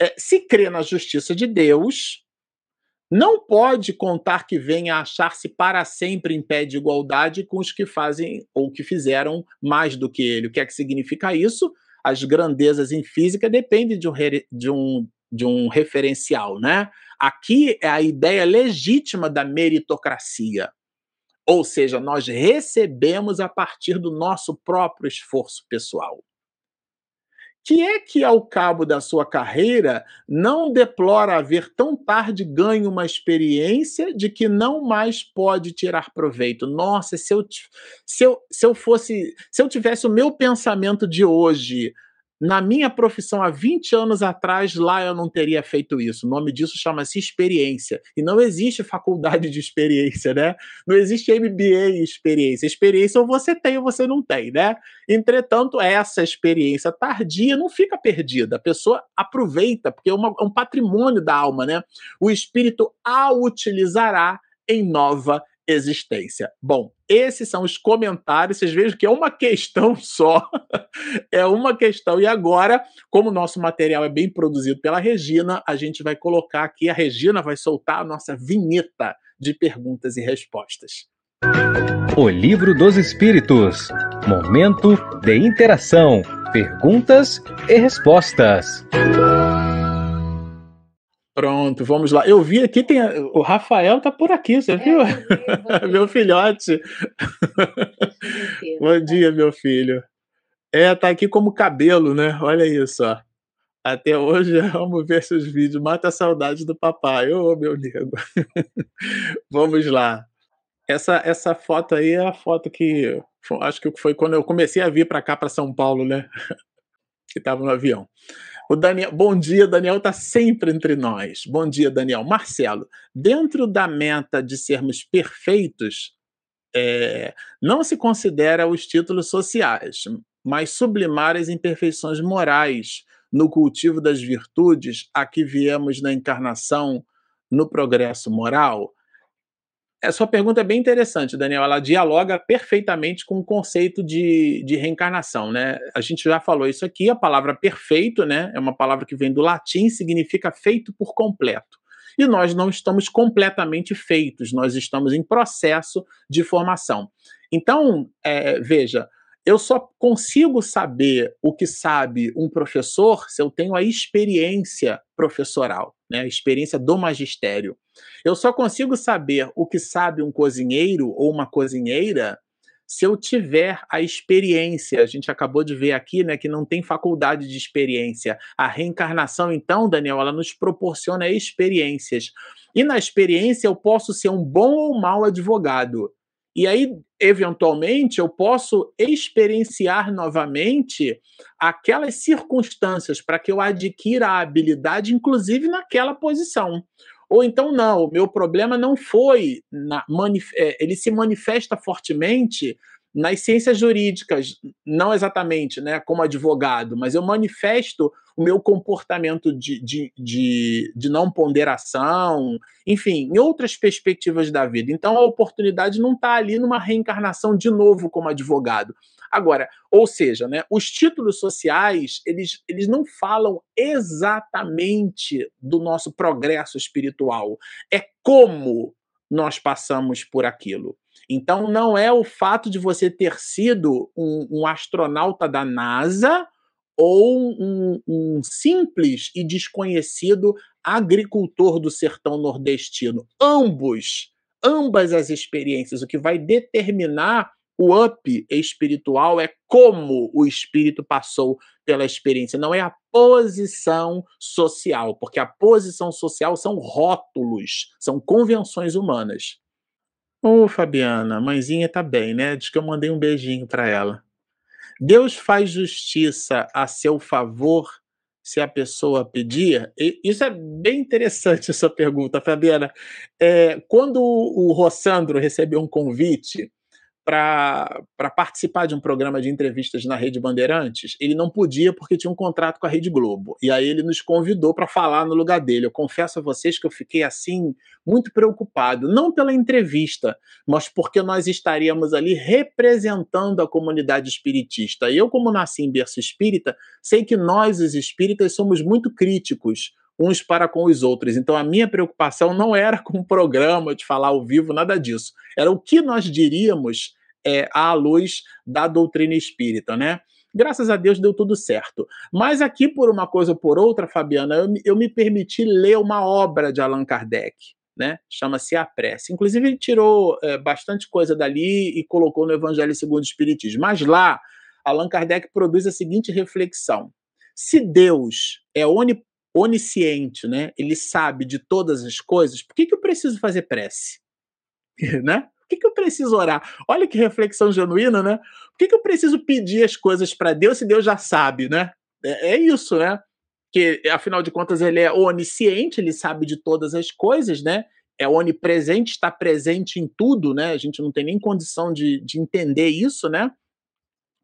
Speaker 2: É, se crê na justiça de Deus, não pode contar que venha a achar-se para sempre em pé de igualdade com os que fazem ou que fizeram mais do que ele. O que é que significa isso? as grandezas em física dependem de um, de um, de um referencial, né? Aqui é a ideia legítima da meritocracia. Ou seja, nós recebemos a partir do nosso próprio esforço pessoal que é que, ao cabo da sua carreira, não deplora haver tão tarde ganho uma experiência de que não mais pode tirar proveito. Nossa, se eu, se eu, se eu fosse, se eu tivesse o meu pensamento de hoje na minha profissão há 20 anos atrás, lá eu não teria feito isso. O nome disso chama-se experiência. E não existe faculdade de experiência, né? Não existe MBA experiência. Experiência ou você tem ou você não tem, né? Entretanto, essa experiência tardia não fica perdida. A pessoa aproveita, porque é, uma, é um patrimônio da alma, né? O espírito a utilizará em nova existência. Bom, esses são os comentários. Vocês vejam que é uma questão só. é uma questão. E agora, como o nosso material é bem produzido pela Regina, a gente vai colocar aqui, a Regina vai soltar a nossa vinheta de perguntas e respostas.
Speaker 1: O Livro dos Espíritos. Momento de interação, perguntas e respostas.
Speaker 2: Pronto, vamos lá. Eu vi aqui, tem o Rafael tá por aqui, você é, viu? meu filhote. bom dia, meu filho. É, tá aqui como cabelo, né? Olha isso, ó. Até hoje, vamos ver seus vídeos. Mata a saudade do papai. Ô, oh, meu nego. vamos lá. Essa, essa foto aí é a foto que acho que foi quando eu comecei a vir para cá, para São Paulo, né? que estava no avião. O Daniel, bom dia, Daniel está sempre entre nós. Bom dia, Daniel. Marcelo, dentro da meta de sermos perfeitos, é, não se considera os títulos sociais, mas sublimar as imperfeições morais no cultivo das virtudes a que viemos na encarnação, no progresso moral. A sua pergunta é bem interessante, Daniel. Ela dialoga perfeitamente com o conceito de, de reencarnação, né? A gente já falou isso aqui. A palavra perfeito, né? É uma palavra que vem do latim, significa feito por completo. E nós não estamos completamente feitos, nós estamos em processo de formação. Então, é, veja, eu só consigo saber o que sabe um professor se eu tenho a experiência professoral, né, a experiência do magistério. Eu só consigo saber o que sabe um cozinheiro ou uma cozinheira se eu tiver a experiência. A gente acabou de ver aqui, né, que não tem faculdade de experiência. A reencarnação, então, Daniel, ela nos proporciona experiências. E na experiência eu posso ser um bom ou mau advogado. E aí, eventualmente, eu posso experienciar novamente aquelas circunstâncias para que eu adquira a habilidade, inclusive naquela posição. Ou então, não, o meu problema não foi. Na, é, ele se manifesta fortemente nas ciências jurídicas, não exatamente né, como advogado, mas eu manifesto o meu comportamento de, de, de, de, não ponderação, enfim, em outras perspectivas da vida. Então a oportunidade não está ali numa reencarnação de novo como advogado. Agora, ou seja, né, os títulos sociais, eles, eles não falam exatamente do nosso progresso espiritual. É como nós passamos por aquilo. Então, não é o fato de você ter sido um, um astronauta da NASA ou um, um, simples e desconhecido agricultor do sertão nordestino. Ambos, ambas as experiências, o que vai determinar o up espiritual é como o espírito passou pela experiência, não é a posição social, porque a posição social são rótulos, são convenções humanas. Ô, Fabiana, a mãezinha tá bem, né? Diz que eu mandei um beijinho para ela. Deus faz justiça a seu favor se a pessoa pedir? Isso é bem interessante essa pergunta, Fabiana. É, quando o Rossandro recebeu um convite para participar de um programa de entrevistas na Rede Bandeirantes, ele não podia porque tinha um contrato com a Rede Globo. E aí ele nos convidou para falar no lugar dele. Eu confesso a vocês que eu fiquei assim muito preocupado, não pela entrevista, mas porque nós estaríamos ali representando a comunidade espiritista. E eu, como nasci em berço espírita, sei que nós, os espíritas, somos muito críticos uns para com os outros. Então a minha preocupação não era com o programa de falar ao vivo, nada disso. Era o que nós diríamos é, à luz da doutrina espírita, né? Graças a Deus deu tudo certo. Mas aqui, por uma coisa ou por outra, Fabiana, eu, eu me permiti ler uma obra de Allan Kardec. Né? Chama-se A Prece. Inclusive, ele tirou é, bastante coisa dali e colocou no Evangelho segundo o Espiritismo. Mas lá, Allan Kardec produz a seguinte reflexão: se Deus é oni, onisciente, né? ele sabe de todas as coisas, por que, que eu preciso fazer prece? né? que, que eu preciso orar? Olha que reflexão genuína, né? Por que, que eu preciso pedir as coisas para Deus se Deus já sabe, né? É, é isso, né? Que, afinal de contas, ele é onisciente, ele sabe de todas as coisas, né? É onipresente, está presente em tudo, né? A gente não tem nem condição de, de entender isso, né?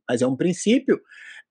Speaker 2: Mas é um princípio.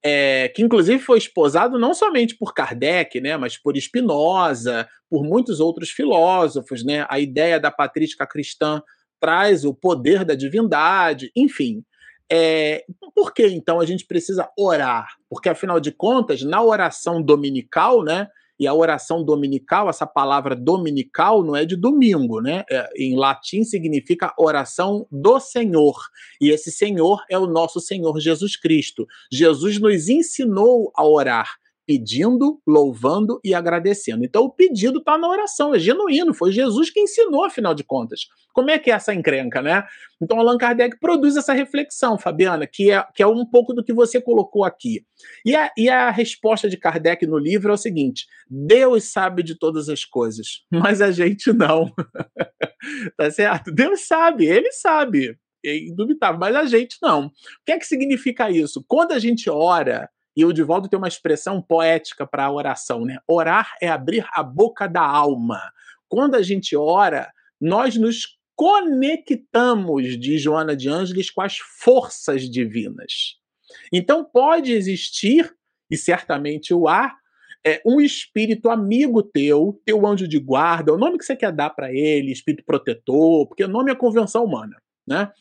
Speaker 2: É, que inclusive foi esposado não somente por Kardec, né, mas por Spinoza, por muitos outros filósofos, né, a ideia da patrística cristã traz o poder da divindade, enfim. É, por que então a gente precisa orar? Porque afinal de contas, na oração dominical, né? E a oração dominical, essa palavra dominical não é de domingo, né? É, em latim significa oração do Senhor. E esse Senhor é o nosso Senhor Jesus Cristo. Jesus nos ensinou a orar pedindo, louvando e agradecendo. Então o pedido está na oração, é genuíno, foi Jesus que ensinou, afinal de contas. Como é que é essa encrenca, né? Então Allan Kardec produz essa reflexão, Fabiana, que é, que é um pouco do que você colocou aqui. E a, e a resposta de Kardec no livro é o seguinte: Deus sabe de todas as coisas, mas a gente não. tá certo? Deus sabe, ele sabe. É indubitável, mas a gente não. O que é que significa isso? Quando a gente ora, e o Divaldo tem uma expressão poética para a oração, né? Orar é abrir a boca da alma. Quando a gente ora, nós nos conectamos, diz Joana de Ângeles, com as forças divinas. Então pode existir, e certamente o há, é, um espírito amigo teu, teu anjo de guarda, o nome que você quer dar para ele, espírito protetor, porque o nome é convenção humana, né?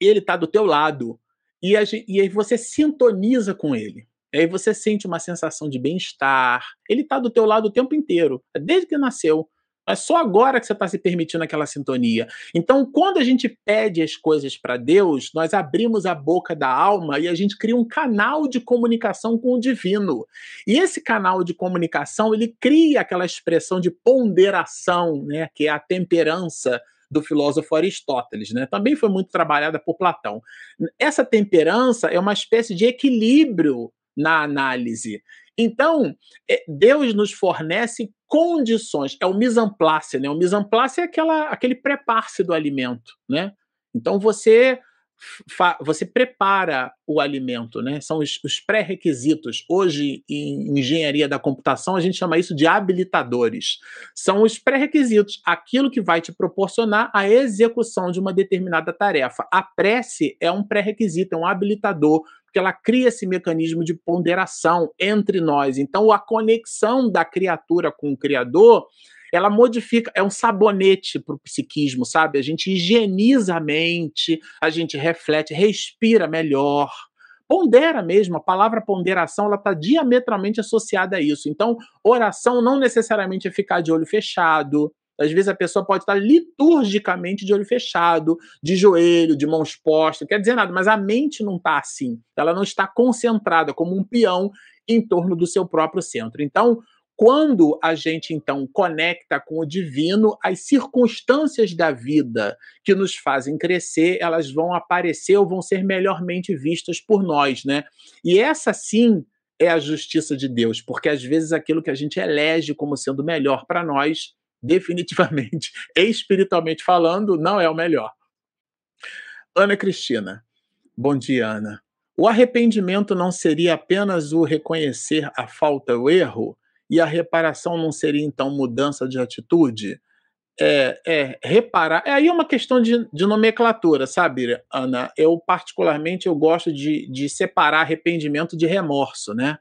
Speaker 2: Ele está do teu lado, e, a, e aí você sintoniza com ele. E aí você sente uma sensação de bem-estar. Ele está do teu lado o tempo inteiro, desde que nasceu. É só agora que você está se permitindo aquela sintonia. Então, quando a gente pede as coisas para Deus, nós abrimos a boca da alma e a gente cria um canal de comunicação com o divino. E esse canal de comunicação, ele cria aquela expressão de ponderação, né, que é a temperança do filósofo Aristóteles, né? Também foi muito trabalhada por Platão. Essa temperança é uma espécie de equilíbrio na análise. Então, é, Deus nos fornece condições, é o mise en place, né? O mise en place é aquela, aquele prepare-se do alimento, né? Então você você prepara o alimento, né? São os, os pré-requisitos. Hoje, em engenharia da computação, a gente chama isso de habilitadores. São os pré-requisitos, aquilo que vai te proporcionar a execução de uma determinada tarefa. A prece é um pré-requisito, é um habilitador, porque ela cria esse mecanismo de ponderação entre nós. Então, a conexão da criatura com o Criador ela modifica, é um sabonete para o psiquismo, sabe? A gente higieniza a mente, a gente reflete, respira melhor. Pondera mesmo, a palavra ponderação ela está diametralmente associada a isso. Então, oração não necessariamente é ficar de olho fechado. Às vezes a pessoa pode estar liturgicamente de olho fechado, de joelho, de mãos postas, quer dizer nada, mas a mente não está assim. Ela não está concentrada como um peão em torno do seu próprio centro. Então, quando a gente então conecta com o divino, as circunstâncias da vida que nos fazem crescer, elas vão aparecer ou vão ser melhormente vistas por nós, né? E essa sim é a justiça de Deus, porque às vezes aquilo que a gente elege como sendo melhor para nós, definitivamente, espiritualmente falando, não é o melhor. Ana Cristina. Bom dia, Ana. O arrependimento não seria apenas o reconhecer a falta, o erro? E a reparação não seria, então, mudança de atitude? É, é reparar. É aí uma questão de, de nomenclatura, sabe, Ana? Eu, particularmente, eu gosto de, de separar arrependimento de remorso, né?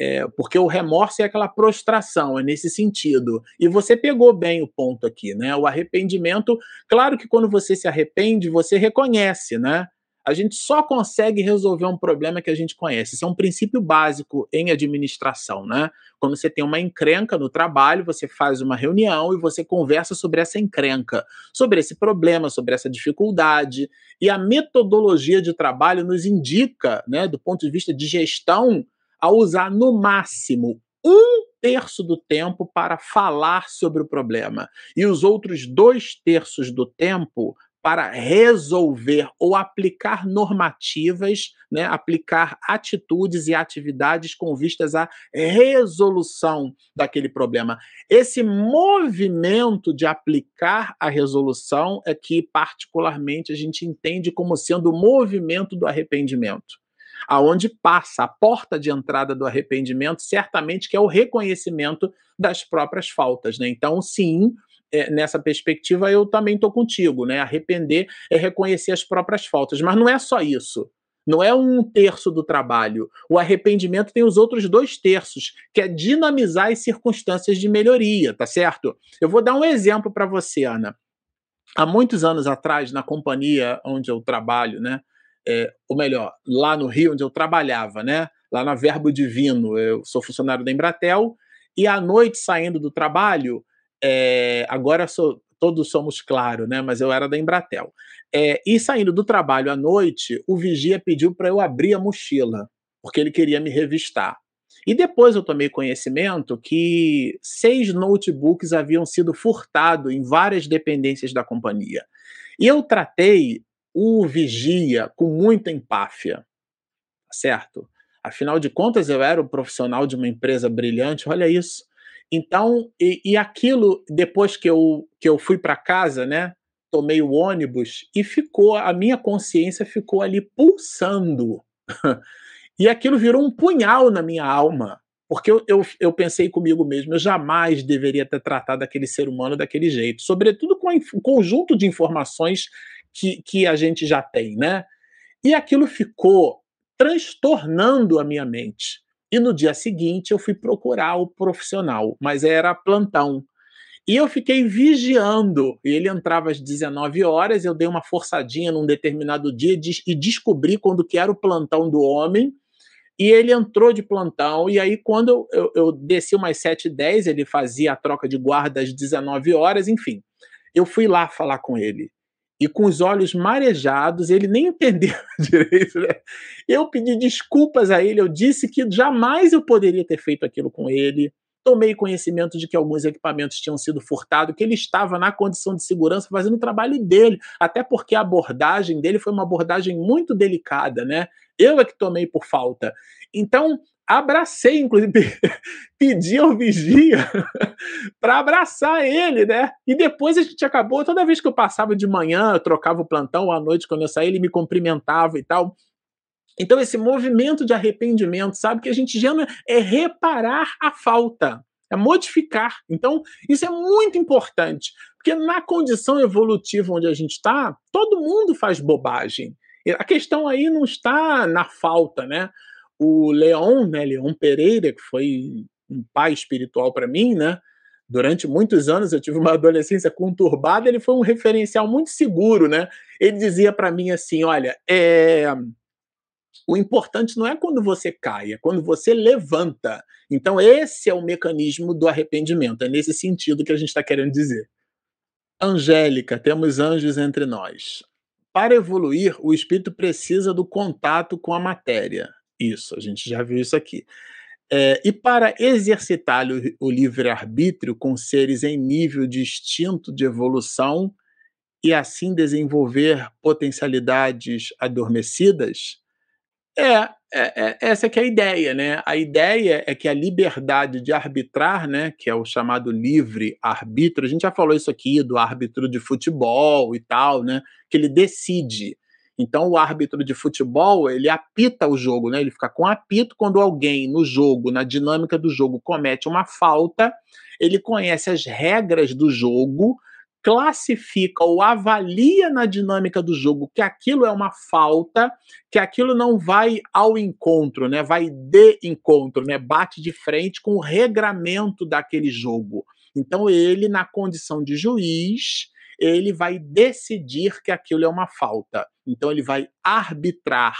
Speaker 2: É, porque o remorso é aquela prostração, é nesse sentido. E você pegou bem o ponto aqui, né? O arrependimento, claro que quando você se arrepende, você reconhece, né? A gente só consegue resolver um problema que a gente conhece. Isso é um princípio básico em administração, né? Quando você tem uma encrenca no trabalho, você faz uma reunião e você conversa sobre essa encrenca, sobre esse problema, sobre essa dificuldade. E a metodologia de trabalho nos indica, né, do ponto de vista de gestão, a usar no máximo um terço do tempo para falar sobre o problema e os outros dois terços do tempo para resolver ou aplicar normativas, né, aplicar atitudes e atividades com vistas à resolução daquele problema. Esse movimento de aplicar a resolução é que, particularmente, a gente entende como sendo o movimento do arrependimento. Aonde passa a porta de entrada do arrependimento, certamente que é o reconhecimento das próprias faltas. Né? Então, sim, é, nessa perspectiva, eu também estou contigo, né? Arrepender é reconhecer as próprias faltas, mas não é só isso. Não é um terço do trabalho. O arrependimento tem os outros dois terços, que é dinamizar as circunstâncias de melhoria, tá certo? Eu vou dar um exemplo para você, Ana. Há muitos anos atrás, na companhia onde eu trabalho, né? É, ou melhor, lá no Rio, onde eu trabalhava, né? Lá na Verbo Divino, eu sou funcionário da Embratel, e à noite, saindo do trabalho, é, agora sou, todos somos claro, né? Mas eu era da Embratel. É, e saindo do trabalho à noite, o vigia pediu para eu abrir a mochila, porque ele queria me revistar. E depois eu tomei conhecimento que seis notebooks haviam sido furtados em várias dependências da companhia. E eu tratei o vigia com muita empáfia, certo? Afinal de contas, eu era um profissional de uma empresa brilhante, olha isso. Então, e, e aquilo, depois que eu, que eu fui para casa, né? Tomei o ônibus e ficou, a minha consciência ficou ali pulsando. e aquilo virou um punhal na minha alma. Porque eu, eu, eu, pensei comigo mesmo, eu jamais deveria ter tratado aquele ser humano daquele jeito, sobretudo com o conjunto de informações que, que a gente já tem, né? E aquilo ficou transtornando a minha mente. E no dia seguinte eu fui procurar o profissional, mas era plantão. E eu fiquei vigiando. Ele entrava às 19 horas, eu dei uma forçadinha num determinado dia e descobri quando que era o plantão do homem. E ele entrou de plantão, e aí quando eu, eu desci umas 7h10, ele fazia a troca de guarda às 19 horas, enfim. Eu fui lá falar com ele e com os olhos marejados, ele nem entendeu direito. Né? Eu pedi desculpas a ele, eu disse que jamais eu poderia ter feito aquilo com ele. Tomei conhecimento de que alguns equipamentos tinham sido furtados, que ele estava na condição de segurança fazendo o trabalho dele, até porque a abordagem dele foi uma abordagem muito delicada, né? Eu é que tomei por falta. Então, abracei, inclusive, pedi ao vigia para abraçar ele, né? E depois a gente acabou, toda vez que eu passava de manhã, eu trocava o plantão, à noite, quando eu saía, ele me cumprimentava e tal. Então, esse movimento de arrependimento, sabe, que a gente já é reparar a falta, é modificar. Então, isso é muito importante, porque na condição evolutiva onde a gente está, todo mundo faz bobagem. A questão aí não está na falta, né? O Leon, né, Leon Pereira, que foi um pai espiritual para mim, né? Durante muitos anos eu tive uma adolescência conturbada, ele foi um referencial muito seguro, né? Ele dizia para mim assim, olha, é... o importante não é quando você cai, é quando você levanta. Então esse é o mecanismo do arrependimento, é nesse sentido que a gente está querendo dizer. Angélica, temos anjos entre nós. Para evoluir, o espírito precisa do contato com a matéria. Isso, a gente já viu isso aqui. É, e para exercitar o, o livre-arbítrio com seres em nível distinto de evolução e assim desenvolver potencialidades adormecidas, é, é, é, essa que é a ideia, né? A ideia é que a liberdade de arbitrar, né, que é o chamado livre arbítrio, a gente já falou isso aqui do árbitro de futebol e tal, né, que ele decide. Então o árbitro de futebol, ele apita o jogo, né? Ele fica com apito quando alguém no jogo, na dinâmica do jogo, comete uma falta, ele conhece as regras do jogo, classifica ou avalia na dinâmica do jogo que aquilo é uma falta, que aquilo não vai ao encontro, né? Vai de encontro, né? Bate de frente com o regramento daquele jogo. Então ele, na condição de juiz, ele vai decidir que aquilo é uma falta. Então ele vai arbitrar.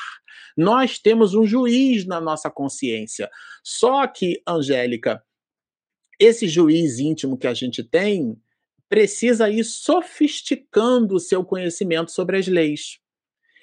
Speaker 2: Nós temos um juiz na nossa consciência. Só que, Angélica, esse juiz íntimo que a gente tem precisa ir sofisticando o seu conhecimento sobre as leis.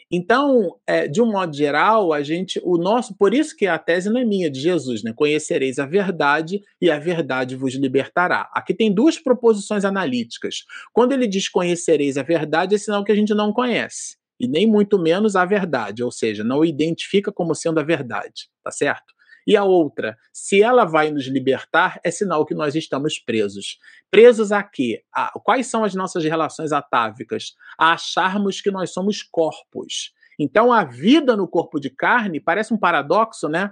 Speaker 2: Então, é, de um modo geral, a gente, o nosso, por isso que a tese não é minha, de Jesus, né? Conhecereis a verdade e a verdade vos libertará. Aqui tem duas proposições analíticas. Quando ele diz conhecereis a verdade, é sinal que a gente não conhece, e nem muito menos a verdade, ou seja, não identifica como sendo a verdade, tá certo? E a outra, se ela vai nos libertar, é sinal que nós estamos presos. Presos a quê? A, quais são as nossas relações atávicas? A acharmos que nós somos corpos. Então, a vida no corpo de carne parece um paradoxo, né?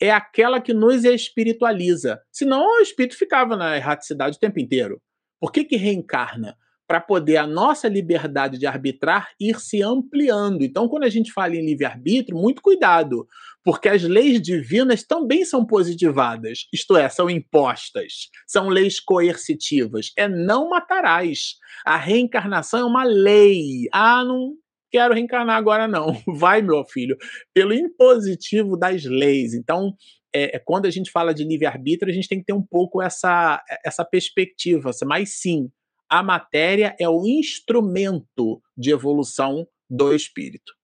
Speaker 2: É aquela que nos espiritualiza. Senão, o espírito ficava na erraticidade o tempo inteiro. Por que, que reencarna? Para poder a nossa liberdade de arbitrar ir se ampliando. Então, quando a gente fala em livre-arbítrio, muito cuidado, porque as leis divinas também são positivadas, isto é, são impostas, são leis coercitivas. É não matarás. A reencarnação é uma lei. Ah, não quero reencarnar agora, não. Vai, meu filho, pelo impositivo das leis. Então, é, é, quando a gente fala de livre-arbítrio, a gente tem que ter um pouco essa, essa perspectiva, mas sim, a matéria é o instrumento de evolução do espírito.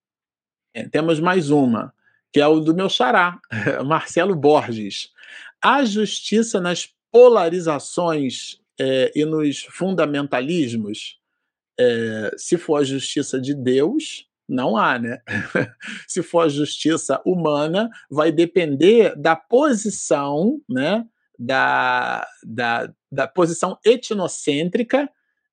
Speaker 2: É, temos mais uma, que é o do meu xará, Marcelo Borges. A justiça nas polarizações é, e nos fundamentalismos, é, se for a justiça de Deus, não há, né? se for a justiça humana, vai depender da posição, né? Da, da, da posição etnocêntrica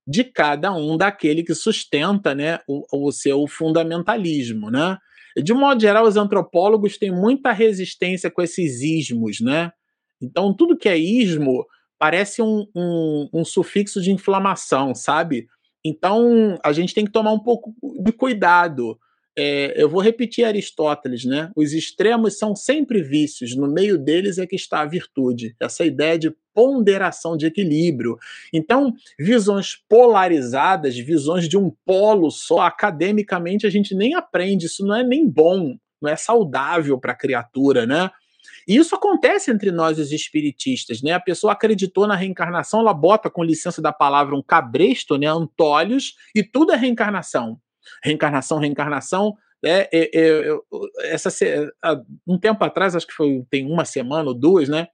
Speaker 2: de cada um daquele que sustenta né, o, o seu fundamentalismo. Né? De modo geral, os antropólogos têm muita resistência com esses ismos. Né? Então, tudo que é ismo parece um, um, um sufixo de inflamação, sabe? Então, a gente tem que tomar um pouco de cuidado é, eu vou repetir Aristóteles, né? Os extremos são sempre vícios, no meio deles é que está a virtude. Essa ideia de ponderação de equilíbrio. Então, visões polarizadas, visões de um polo só, academicamente a gente nem aprende, isso não é nem bom, não é saudável para a criatura, né? E isso acontece entre nós, os espiritistas, né? A pessoa acreditou na reencarnação, ela bota, com licença da palavra, um cabresto, né? Antólios, e tudo é reencarnação reencarnação, reencarnação. É, é, é, essa, um tempo atrás, acho que foi tem uma semana ou duas, né?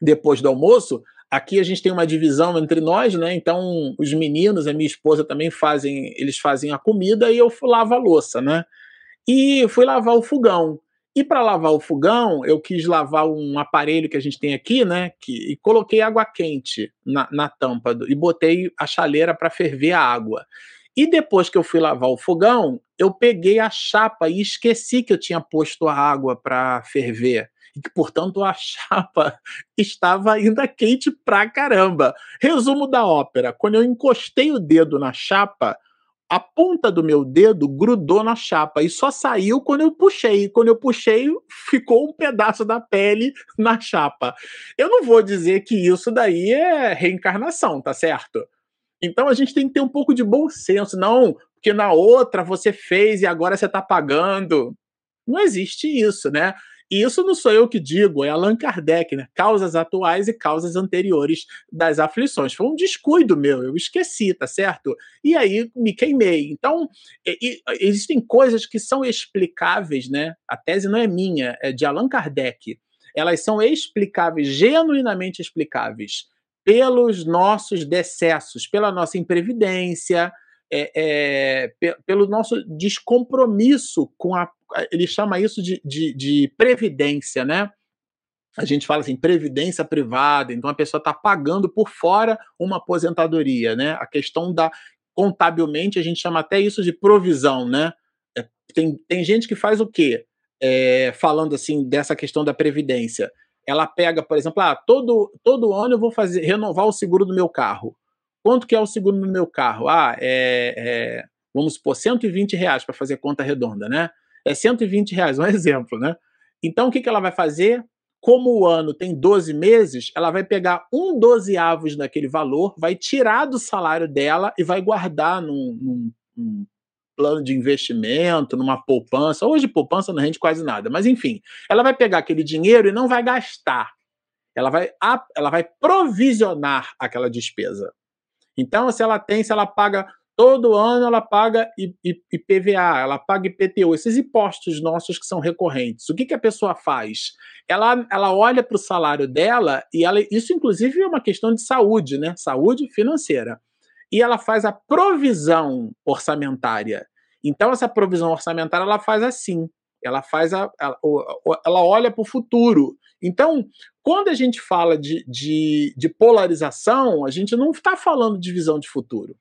Speaker 2: Depois do almoço, aqui a gente tem uma divisão entre nós, né? Então, os meninos, a minha esposa também fazem, eles fazem a comida e eu lavo a louça, né? E fui lavar o fogão. E para lavar o fogão, eu quis lavar um aparelho que a gente tem aqui, né? Que, e coloquei água quente na, na tampa do, e botei a chaleira para ferver a água. E depois que eu fui lavar o fogão, eu peguei a chapa e esqueci que eu tinha posto a água para ferver. E que, portanto, a chapa estava ainda quente pra caramba. Resumo da ópera: quando eu encostei o dedo na chapa, a ponta do meu dedo grudou na chapa e só saiu quando eu puxei. Quando eu puxei, ficou um pedaço da pele na chapa. Eu não vou dizer que isso daí é reencarnação, tá certo? Então a gente tem que ter um pouco de bom senso, não porque na outra você fez e agora você está pagando. Não existe isso, né? E isso não sou eu que digo, é Allan Kardec, né? Causas atuais e causas anteriores das aflições. Foi um descuido meu, eu esqueci, tá certo? E aí me queimei. Então, e, e, existem coisas que são explicáveis, né? A tese não é minha, é de Allan Kardec. Elas são explicáveis, genuinamente explicáveis pelos nossos decessos, pela nossa imprevidência, é, é, pelo nosso descompromisso com a. Ele chama isso de, de, de, previdência, né? A gente fala assim, previdência privada, então a pessoa está pagando por fora uma aposentadoria, né? A questão da. Contabilmente, a gente chama até isso de provisão, né? É, tem, tem gente que faz o quê? É, falando assim dessa questão da previdência ela pega, por exemplo, ah, todo, todo ano eu vou fazer renovar o seguro do meu carro. Quanto que é o seguro do meu carro? Ah, é, é vamos supor, 120 reais para fazer conta redonda, né? É 120 reais, um exemplo, né? Então, o que, que ela vai fazer? Como o ano tem 12 meses, ela vai pegar um dozeavos daquele valor, vai tirar do salário dela e vai guardar num, num, num plano de investimento, numa poupança. Hoje, poupança não rende quase nada, mas enfim, ela vai pegar aquele dinheiro e não vai gastar. Ela vai, ela vai provisionar aquela despesa. Então, se ela tem, se ela paga todo ano, ela paga IPVA, ela paga IPTU, esses impostos nossos que são recorrentes. O que, que a pessoa faz? Ela, ela olha para o salário dela e ela, isso, inclusive, é uma questão de saúde, né? Saúde financeira. E ela faz a provisão orçamentária. Então, essa provisão orçamentária ela faz assim. Ela faz a, ela, olha para o futuro. Então, quando a gente fala de, de, de polarização, a gente não está falando de visão de futuro.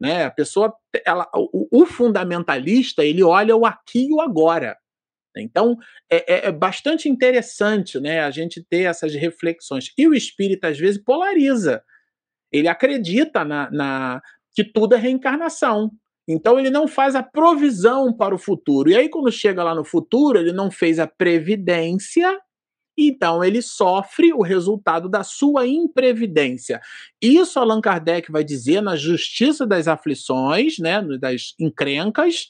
Speaker 2: Né? A pessoa, ela, o, o, fundamentalista, ele olha o aqui e o agora. Então, é, é, é, bastante interessante né, a gente ter essas reflexões. E o espírito, às vezes, polariza. Ele acredita na, na que tudo é reencarnação. Então ele não faz a provisão para o futuro. E aí, quando chega lá no futuro, ele não fez a previdência então ele sofre o resultado da sua imprevidência. Isso Allan Kardec vai dizer na Justiça das Aflições, né, das encrencas,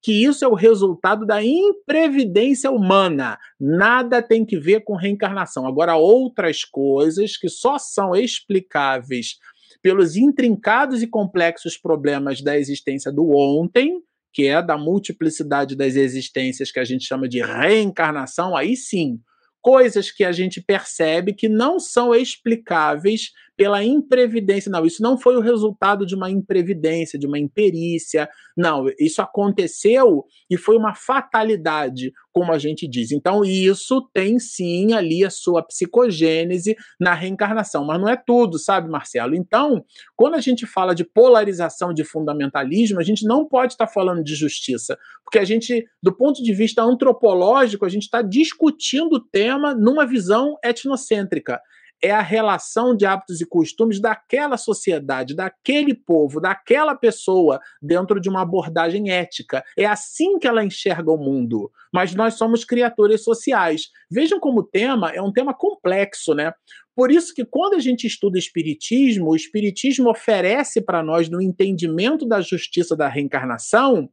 Speaker 2: que isso é o resultado da imprevidência humana. Nada tem que ver com reencarnação. Agora, outras coisas que só são explicáveis pelos intrincados e complexos problemas da existência do ontem, que é da multiplicidade das existências que a gente chama de reencarnação, aí sim, coisas que a gente percebe que não são explicáveis pela imprevidência. Não, isso não foi o resultado de uma imprevidência, de uma imperícia. Não, isso aconteceu e foi uma fatalidade, como a gente diz. Então, isso tem sim ali a sua psicogênese na reencarnação, mas não é tudo, sabe, Marcelo? Então, quando a gente fala de polarização de fundamentalismo, a gente não pode estar falando de justiça, porque a gente, do ponto de vista antropológico, a gente está discutindo o tema numa visão etnocêntrica é a relação de hábitos e costumes daquela sociedade, daquele povo, daquela pessoa dentro de uma abordagem ética. É assim que ela enxerga o mundo. Mas nós somos criaturas sociais. Vejam como o tema é um tema complexo, né? Por isso que quando a gente estuda espiritismo, o espiritismo oferece para nós no entendimento da justiça da reencarnação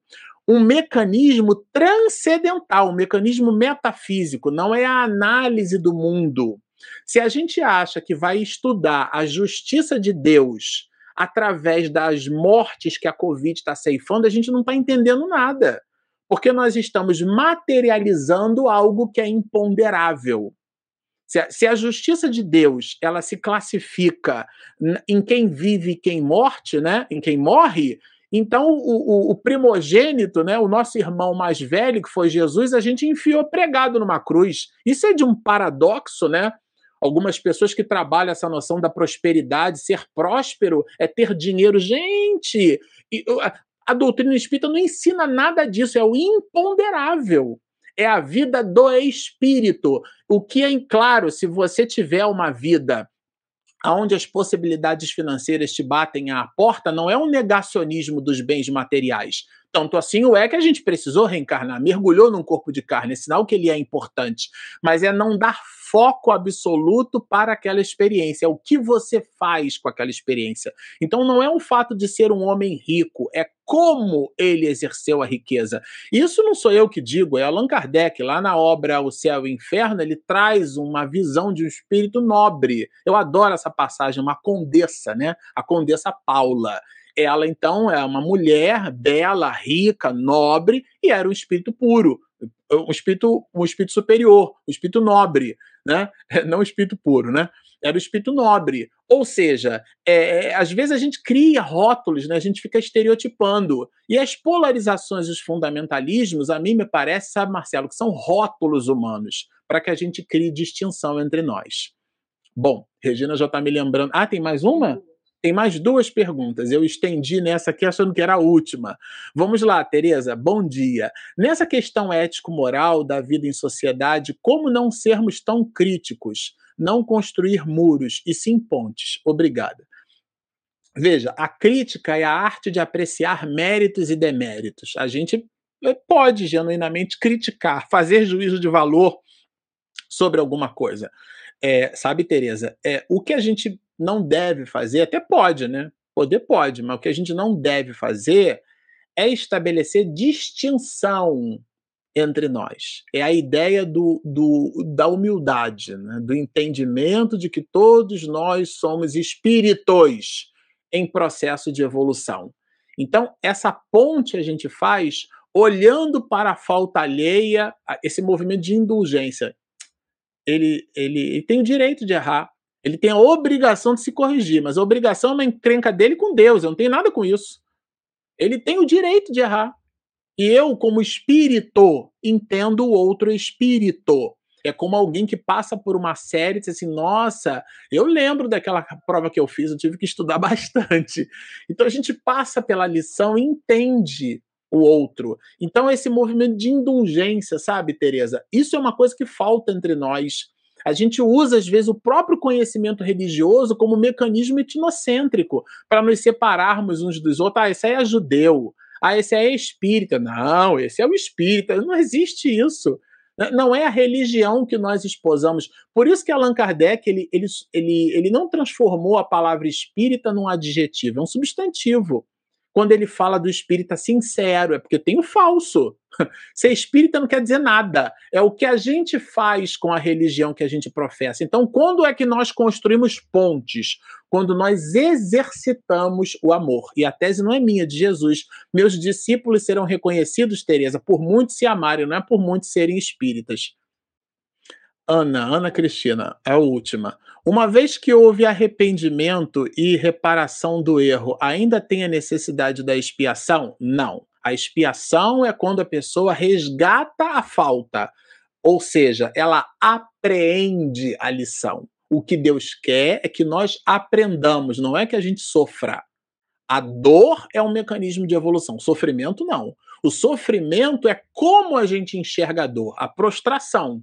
Speaker 2: um mecanismo transcendental, um mecanismo metafísico, não é a análise do mundo, se a gente acha que vai estudar a justiça de Deus através das mortes que a Covid está ceifando, a gente não está entendendo nada. Porque nós estamos materializando algo que é imponderável. Se a, se a, justiça de Deus ela se classifica em quem vive e quem morte, né? em quem morre, então o, o, o, primogênito, né? o nosso irmão mais velho, que foi Jesus, a gente enfiou pregado numa cruz. Isso é de um paradoxo, né? Algumas pessoas que trabalham essa noção da prosperidade, ser próspero é ter dinheiro. Gente, a doutrina espírita não ensina nada disso, é o imponderável. É a vida do espírito. O que é claro, se você tiver uma vida onde as possibilidades financeiras te batem à porta, não é um negacionismo dos bens materiais. Tanto assim o é que a gente precisou reencarnar, mergulhou num corpo de carne, é sinal que ele é importante. Mas é não dar foco absoluto para aquela experiência, é o que você faz com aquela experiência. Então não é o fato de ser um homem rico, é como ele exerceu a riqueza. Isso não sou eu que digo, é Allan Kardec, lá na obra O Céu e o Inferno, ele traz uma visão de um espírito nobre. Eu adoro essa passagem, uma condessa, né? A condessa Paula. Ela, então, é uma mulher bela, rica, nobre, e era um espírito puro, um espírito, um espírito superior, um espírito nobre, né? Não um espírito puro, né? Era o espírito nobre. Ou seja, é, é, às vezes a gente cria rótulos, né? a gente fica estereotipando. E as polarizações e os fundamentalismos, a mim me parece, sabe, Marcelo, que são rótulos humanos para que a gente crie distinção entre nós. Bom, Regina já está me lembrando. Ah, tem mais uma? Tem mais duas perguntas. Eu estendi nessa aqui achando que era a última. Vamos lá, Tereza. Bom dia. Nessa questão ético-moral da vida em sociedade, como não sermos tão críticos? Não construir muros e sim pontes. Obrigada. Veja, a crítica é a arte de apreciar méritos e deméritos. A gente eh, pode genuinamente criticar, fazer juízo de valor sobre alguma coisa. É, sabe, Tereza, é, o que a gente não deve fazer, até pode, né? Poder pode, mas o que a gente não deve fazer é estabelecer distinção entre nós. É a ideia do, do, da humildade, né? do entendimento de que todos nós somos espíritos em processo de evolução. Então, essa ponte a gente faz olhando para a falta alheia, esse movimento de indulgência. Ele, ele, ele tem o direito de errar, ele tem a obrigação de se corrigir, mas a obrigação é uma encrenca dele com Deus, eu não tenho nada com isso. Ele tem o direito de errar. E eu, como espírito, entendo o outro espírito. É como alguém que passa por uma série e diz assim: nossa, eu lembro daquela prova que eu fiz, eu tive que estudar bastante. Então a gente passa pela lição e entende o outro. Então esse movimento de indulgência, sabe, Tereza? Isso é uma coisa que falta entre nós. A gente usa, às vezes, o próprio conhecimento religioso como mecanismo etnocêntrico para nos separarmos uns dos outros. Ah, esse aí é judeu. Ah, esse é espírita. Não, esse é o espírita. Não existe isso. Não é a religião que nós esposamos. Por isso que Allan Kardec ele, ele, ele, ele não transformou a palavra espírita num adjetivo, é um substantivo quando ele fala do espírita sincero, é porque tem o falso. Ser espírita não quer dizer nada. É o que a gente faz com a religião que a gente professa. Então, quando é que nós construímos pontes? Quando nós exercitamos o amor. E a tese não é minha, é de Jesus. Meus discípulos serão reconhecidos, Teresa, por muitos se amarem, não é por muitos serem espíritas. Ana, Ana Cristina, é a última. Uma vez que houve arrependimento e reparação do erro, ainda tem a necessidade da expiação? Não. A expiação é quando a pessoa resgata a falta, ou seja, ela apreende a lição. O que Deus quer é que nós aprendamos, não é que a gente sofra. A dor é um mecanismo de evolução, sofrimento não. O sofrimento é como a gente enxerga a dor, a prostração.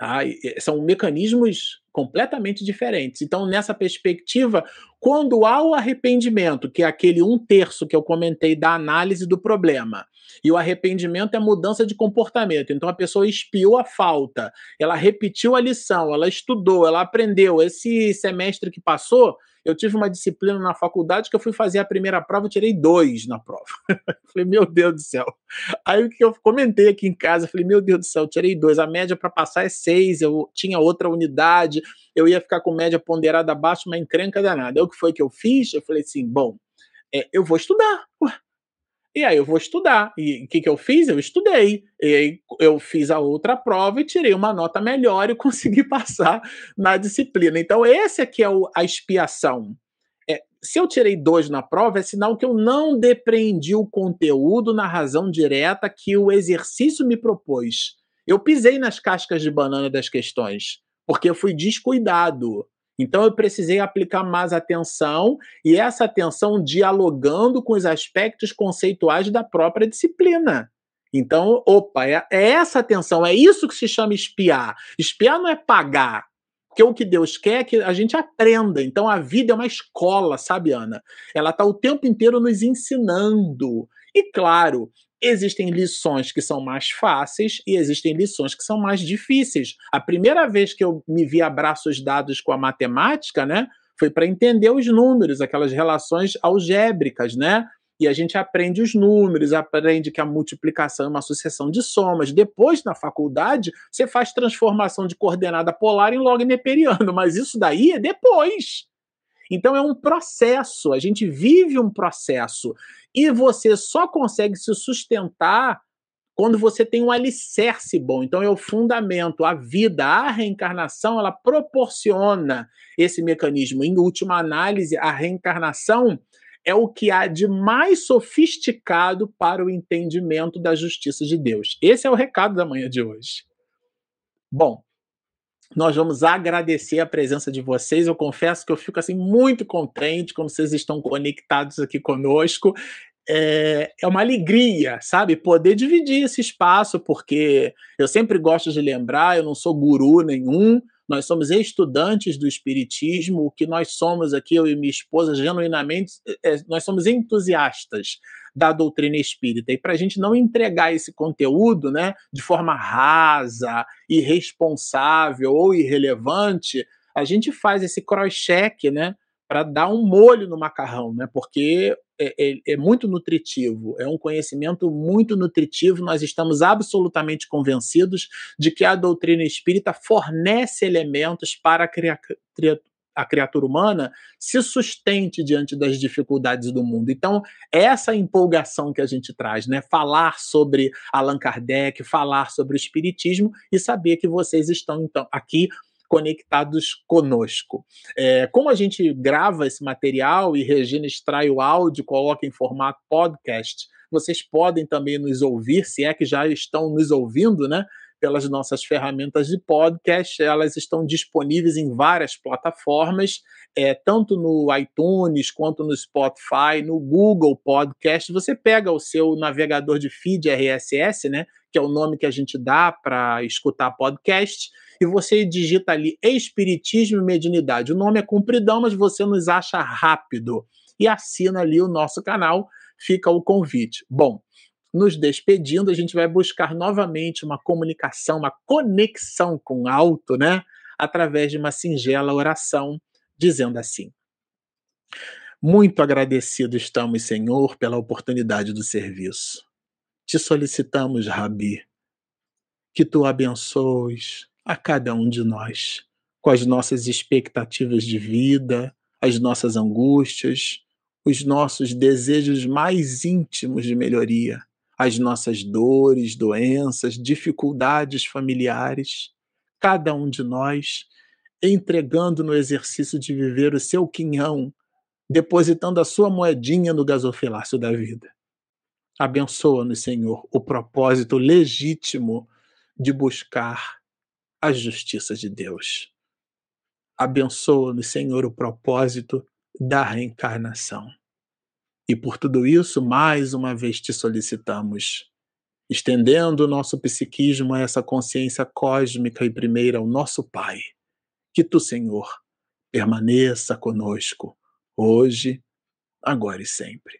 Speaker 2: Tá? São mecanismos completamente diferentes. Então, nessa perspectiva, quando há o arrependimento, que é aquele um terço que eu comentei da análise do problema, e o arrependimento é mudança de comportamento. Então, a pessoa espiou a falta, ela repetiu a lição, ela estudou, ela aprendeu. Esse semestre que passou, eu tive uma disciplina na faculdade que eu fui fazer a primeira prova, eu tirei dois na prova. falei, meu Deus do céu. Aí o que eu comentei aqui em casa, falei, meu Deus do céu, tirei dois. A média para passar é seis, eu tinha outra unidade, eu ia ficar com média ponderada abaixo, uma encrenca danada. Aí o que foi que eu fiz? Eu falei assim, bom, é, eu vou estudar. Ué, e aí eu vou estudar. E o que, que eu fiz? Eu estudei. E aí eu fiz a outra prova e tirei uma nota melhor e consegui passar na disciplina. Então, esse aqui é o, a expiação. É, se eu tirei dois na prova, é sinal que eu não depreendi o conteúdo na razão direta que o exercício me propôs. Eu pisei nas cascas de banana das questões, porque eu fui descuidado. Então eu precisei aplicar mais atenção e essa atenção dialogando com os aspectos conceituais da própria disciplina. Então, opa, é, é essa atenção, é isso que se chama espiar. Espiar não é pagar, porque o que Deus quer é que a gente aprenda. Então a vida é uma escola, sabe, Ana? Ela está o tempo inteiro nos ensinando. E claro, existem lições que são mais fáceis e existem lições que são mais difíceis. A primeira vez que eu me vi a braços dados com a matemática, né, foi para entender os números, aquelas relações algébricas, né? E a gente aprende os números, aprende que a multiplicação é uma sucessão de somas. Depois, na faculdade, você faz transformação de coordenada polar em log neperiano, mas isso daí é depois. Então é um processo, a gente vive um processo. E você só consegue se sustentar quando você tem um alicerce bom. Então é o fundamento, a vida, a reencarnação, ela proporciona esse mecanismo. Em última análise, a reencarnação é o que há de mais sofisticado para o entendimento da justiça de Deus. Esse é o recado da manhã de hoje. Bom, nós vamos agradecer a presença de vocês. Eu confesso que eu fico assim muito contente quando vocês estão conectados aqui conosco. É, é uma alegria, sabe, poder dividir esse espaço, porque eu sempre gosto de lembrar, eu não sou guru nenhum, nós somos estudantes do Espiritismo, o que nós somos aqui, eu e minha esposa, genuinamente, é, nós somos entusiastas da doutrina espírita. E para a gente não entregar esse conteúdo né, de forma rasa, irresponsável ou irrelevante, a gente faz esse cross-check né, para dar um molho no macarrão, né, porque é, é, é, muito nutritivo, é um conhecimento muito nutritivo. Nós estamos absolutamente convencidos de que a doutrina espírita fornece elementos para a, cria, a criatura humana se sustente diante das dificuldades do mundo. Então, essa empolgação que a gente traz, né? Falar sobre Allan Kardec, falar sobre o espiritismo e saber que vocês estão então aqui conectados conosco. É, como a gente grava esse material e Regina extrai o áudio, coloca em formato podcast, vocês podem também nos ouvir, se é que já estão nos ouvindo, né? Pelas nossas ferramentas de podcast, elas estão disponíveis em várias plataformas, é, tanto no iTunes quanto no Spotify, no Google Podcast. Você pega o seu navegador de feed RSS, né? Que é o nome que a gente dá para escutar podcast e você digita ali Espiritismo e Mediunidade. O nome é compridão, mas você nos acha rápido. E assina ali o nosso canal, fica o convite. Bom, nos despedindo, a gente vai buscar novamente uma comunicação, uma conexão com o alto, né? Através de uma singela oração, dizendo assim: Muito agradecido estamos, Senhor, pela oportunidade do serviço. Te solicitamos, Rabi, que tu abençoes, a cada um de nós, com as nossas expectativas de vida, as nossas angústias, os nossos desejos mais íntimos de melhoria, as nossas dores, doenças, dificuldades familiares, cada um de nós entregando no exercício de viver o seu quinhão, depositando a sua moedinha no gasofilácio da vida. Abençoa-nos, Senhor, o propósito legítimo de buscar a justiça de Deus. Abençoa-nos, Senhor, o propósito da reencarnação. E por tudo isso, mais uma vez te solicitamos, estendendo o nosso psiquismo a essa consciência cósmica e primeira ao nosso Pai, que tu, Senhor, permaneça conosco, hoje, agora e sempre.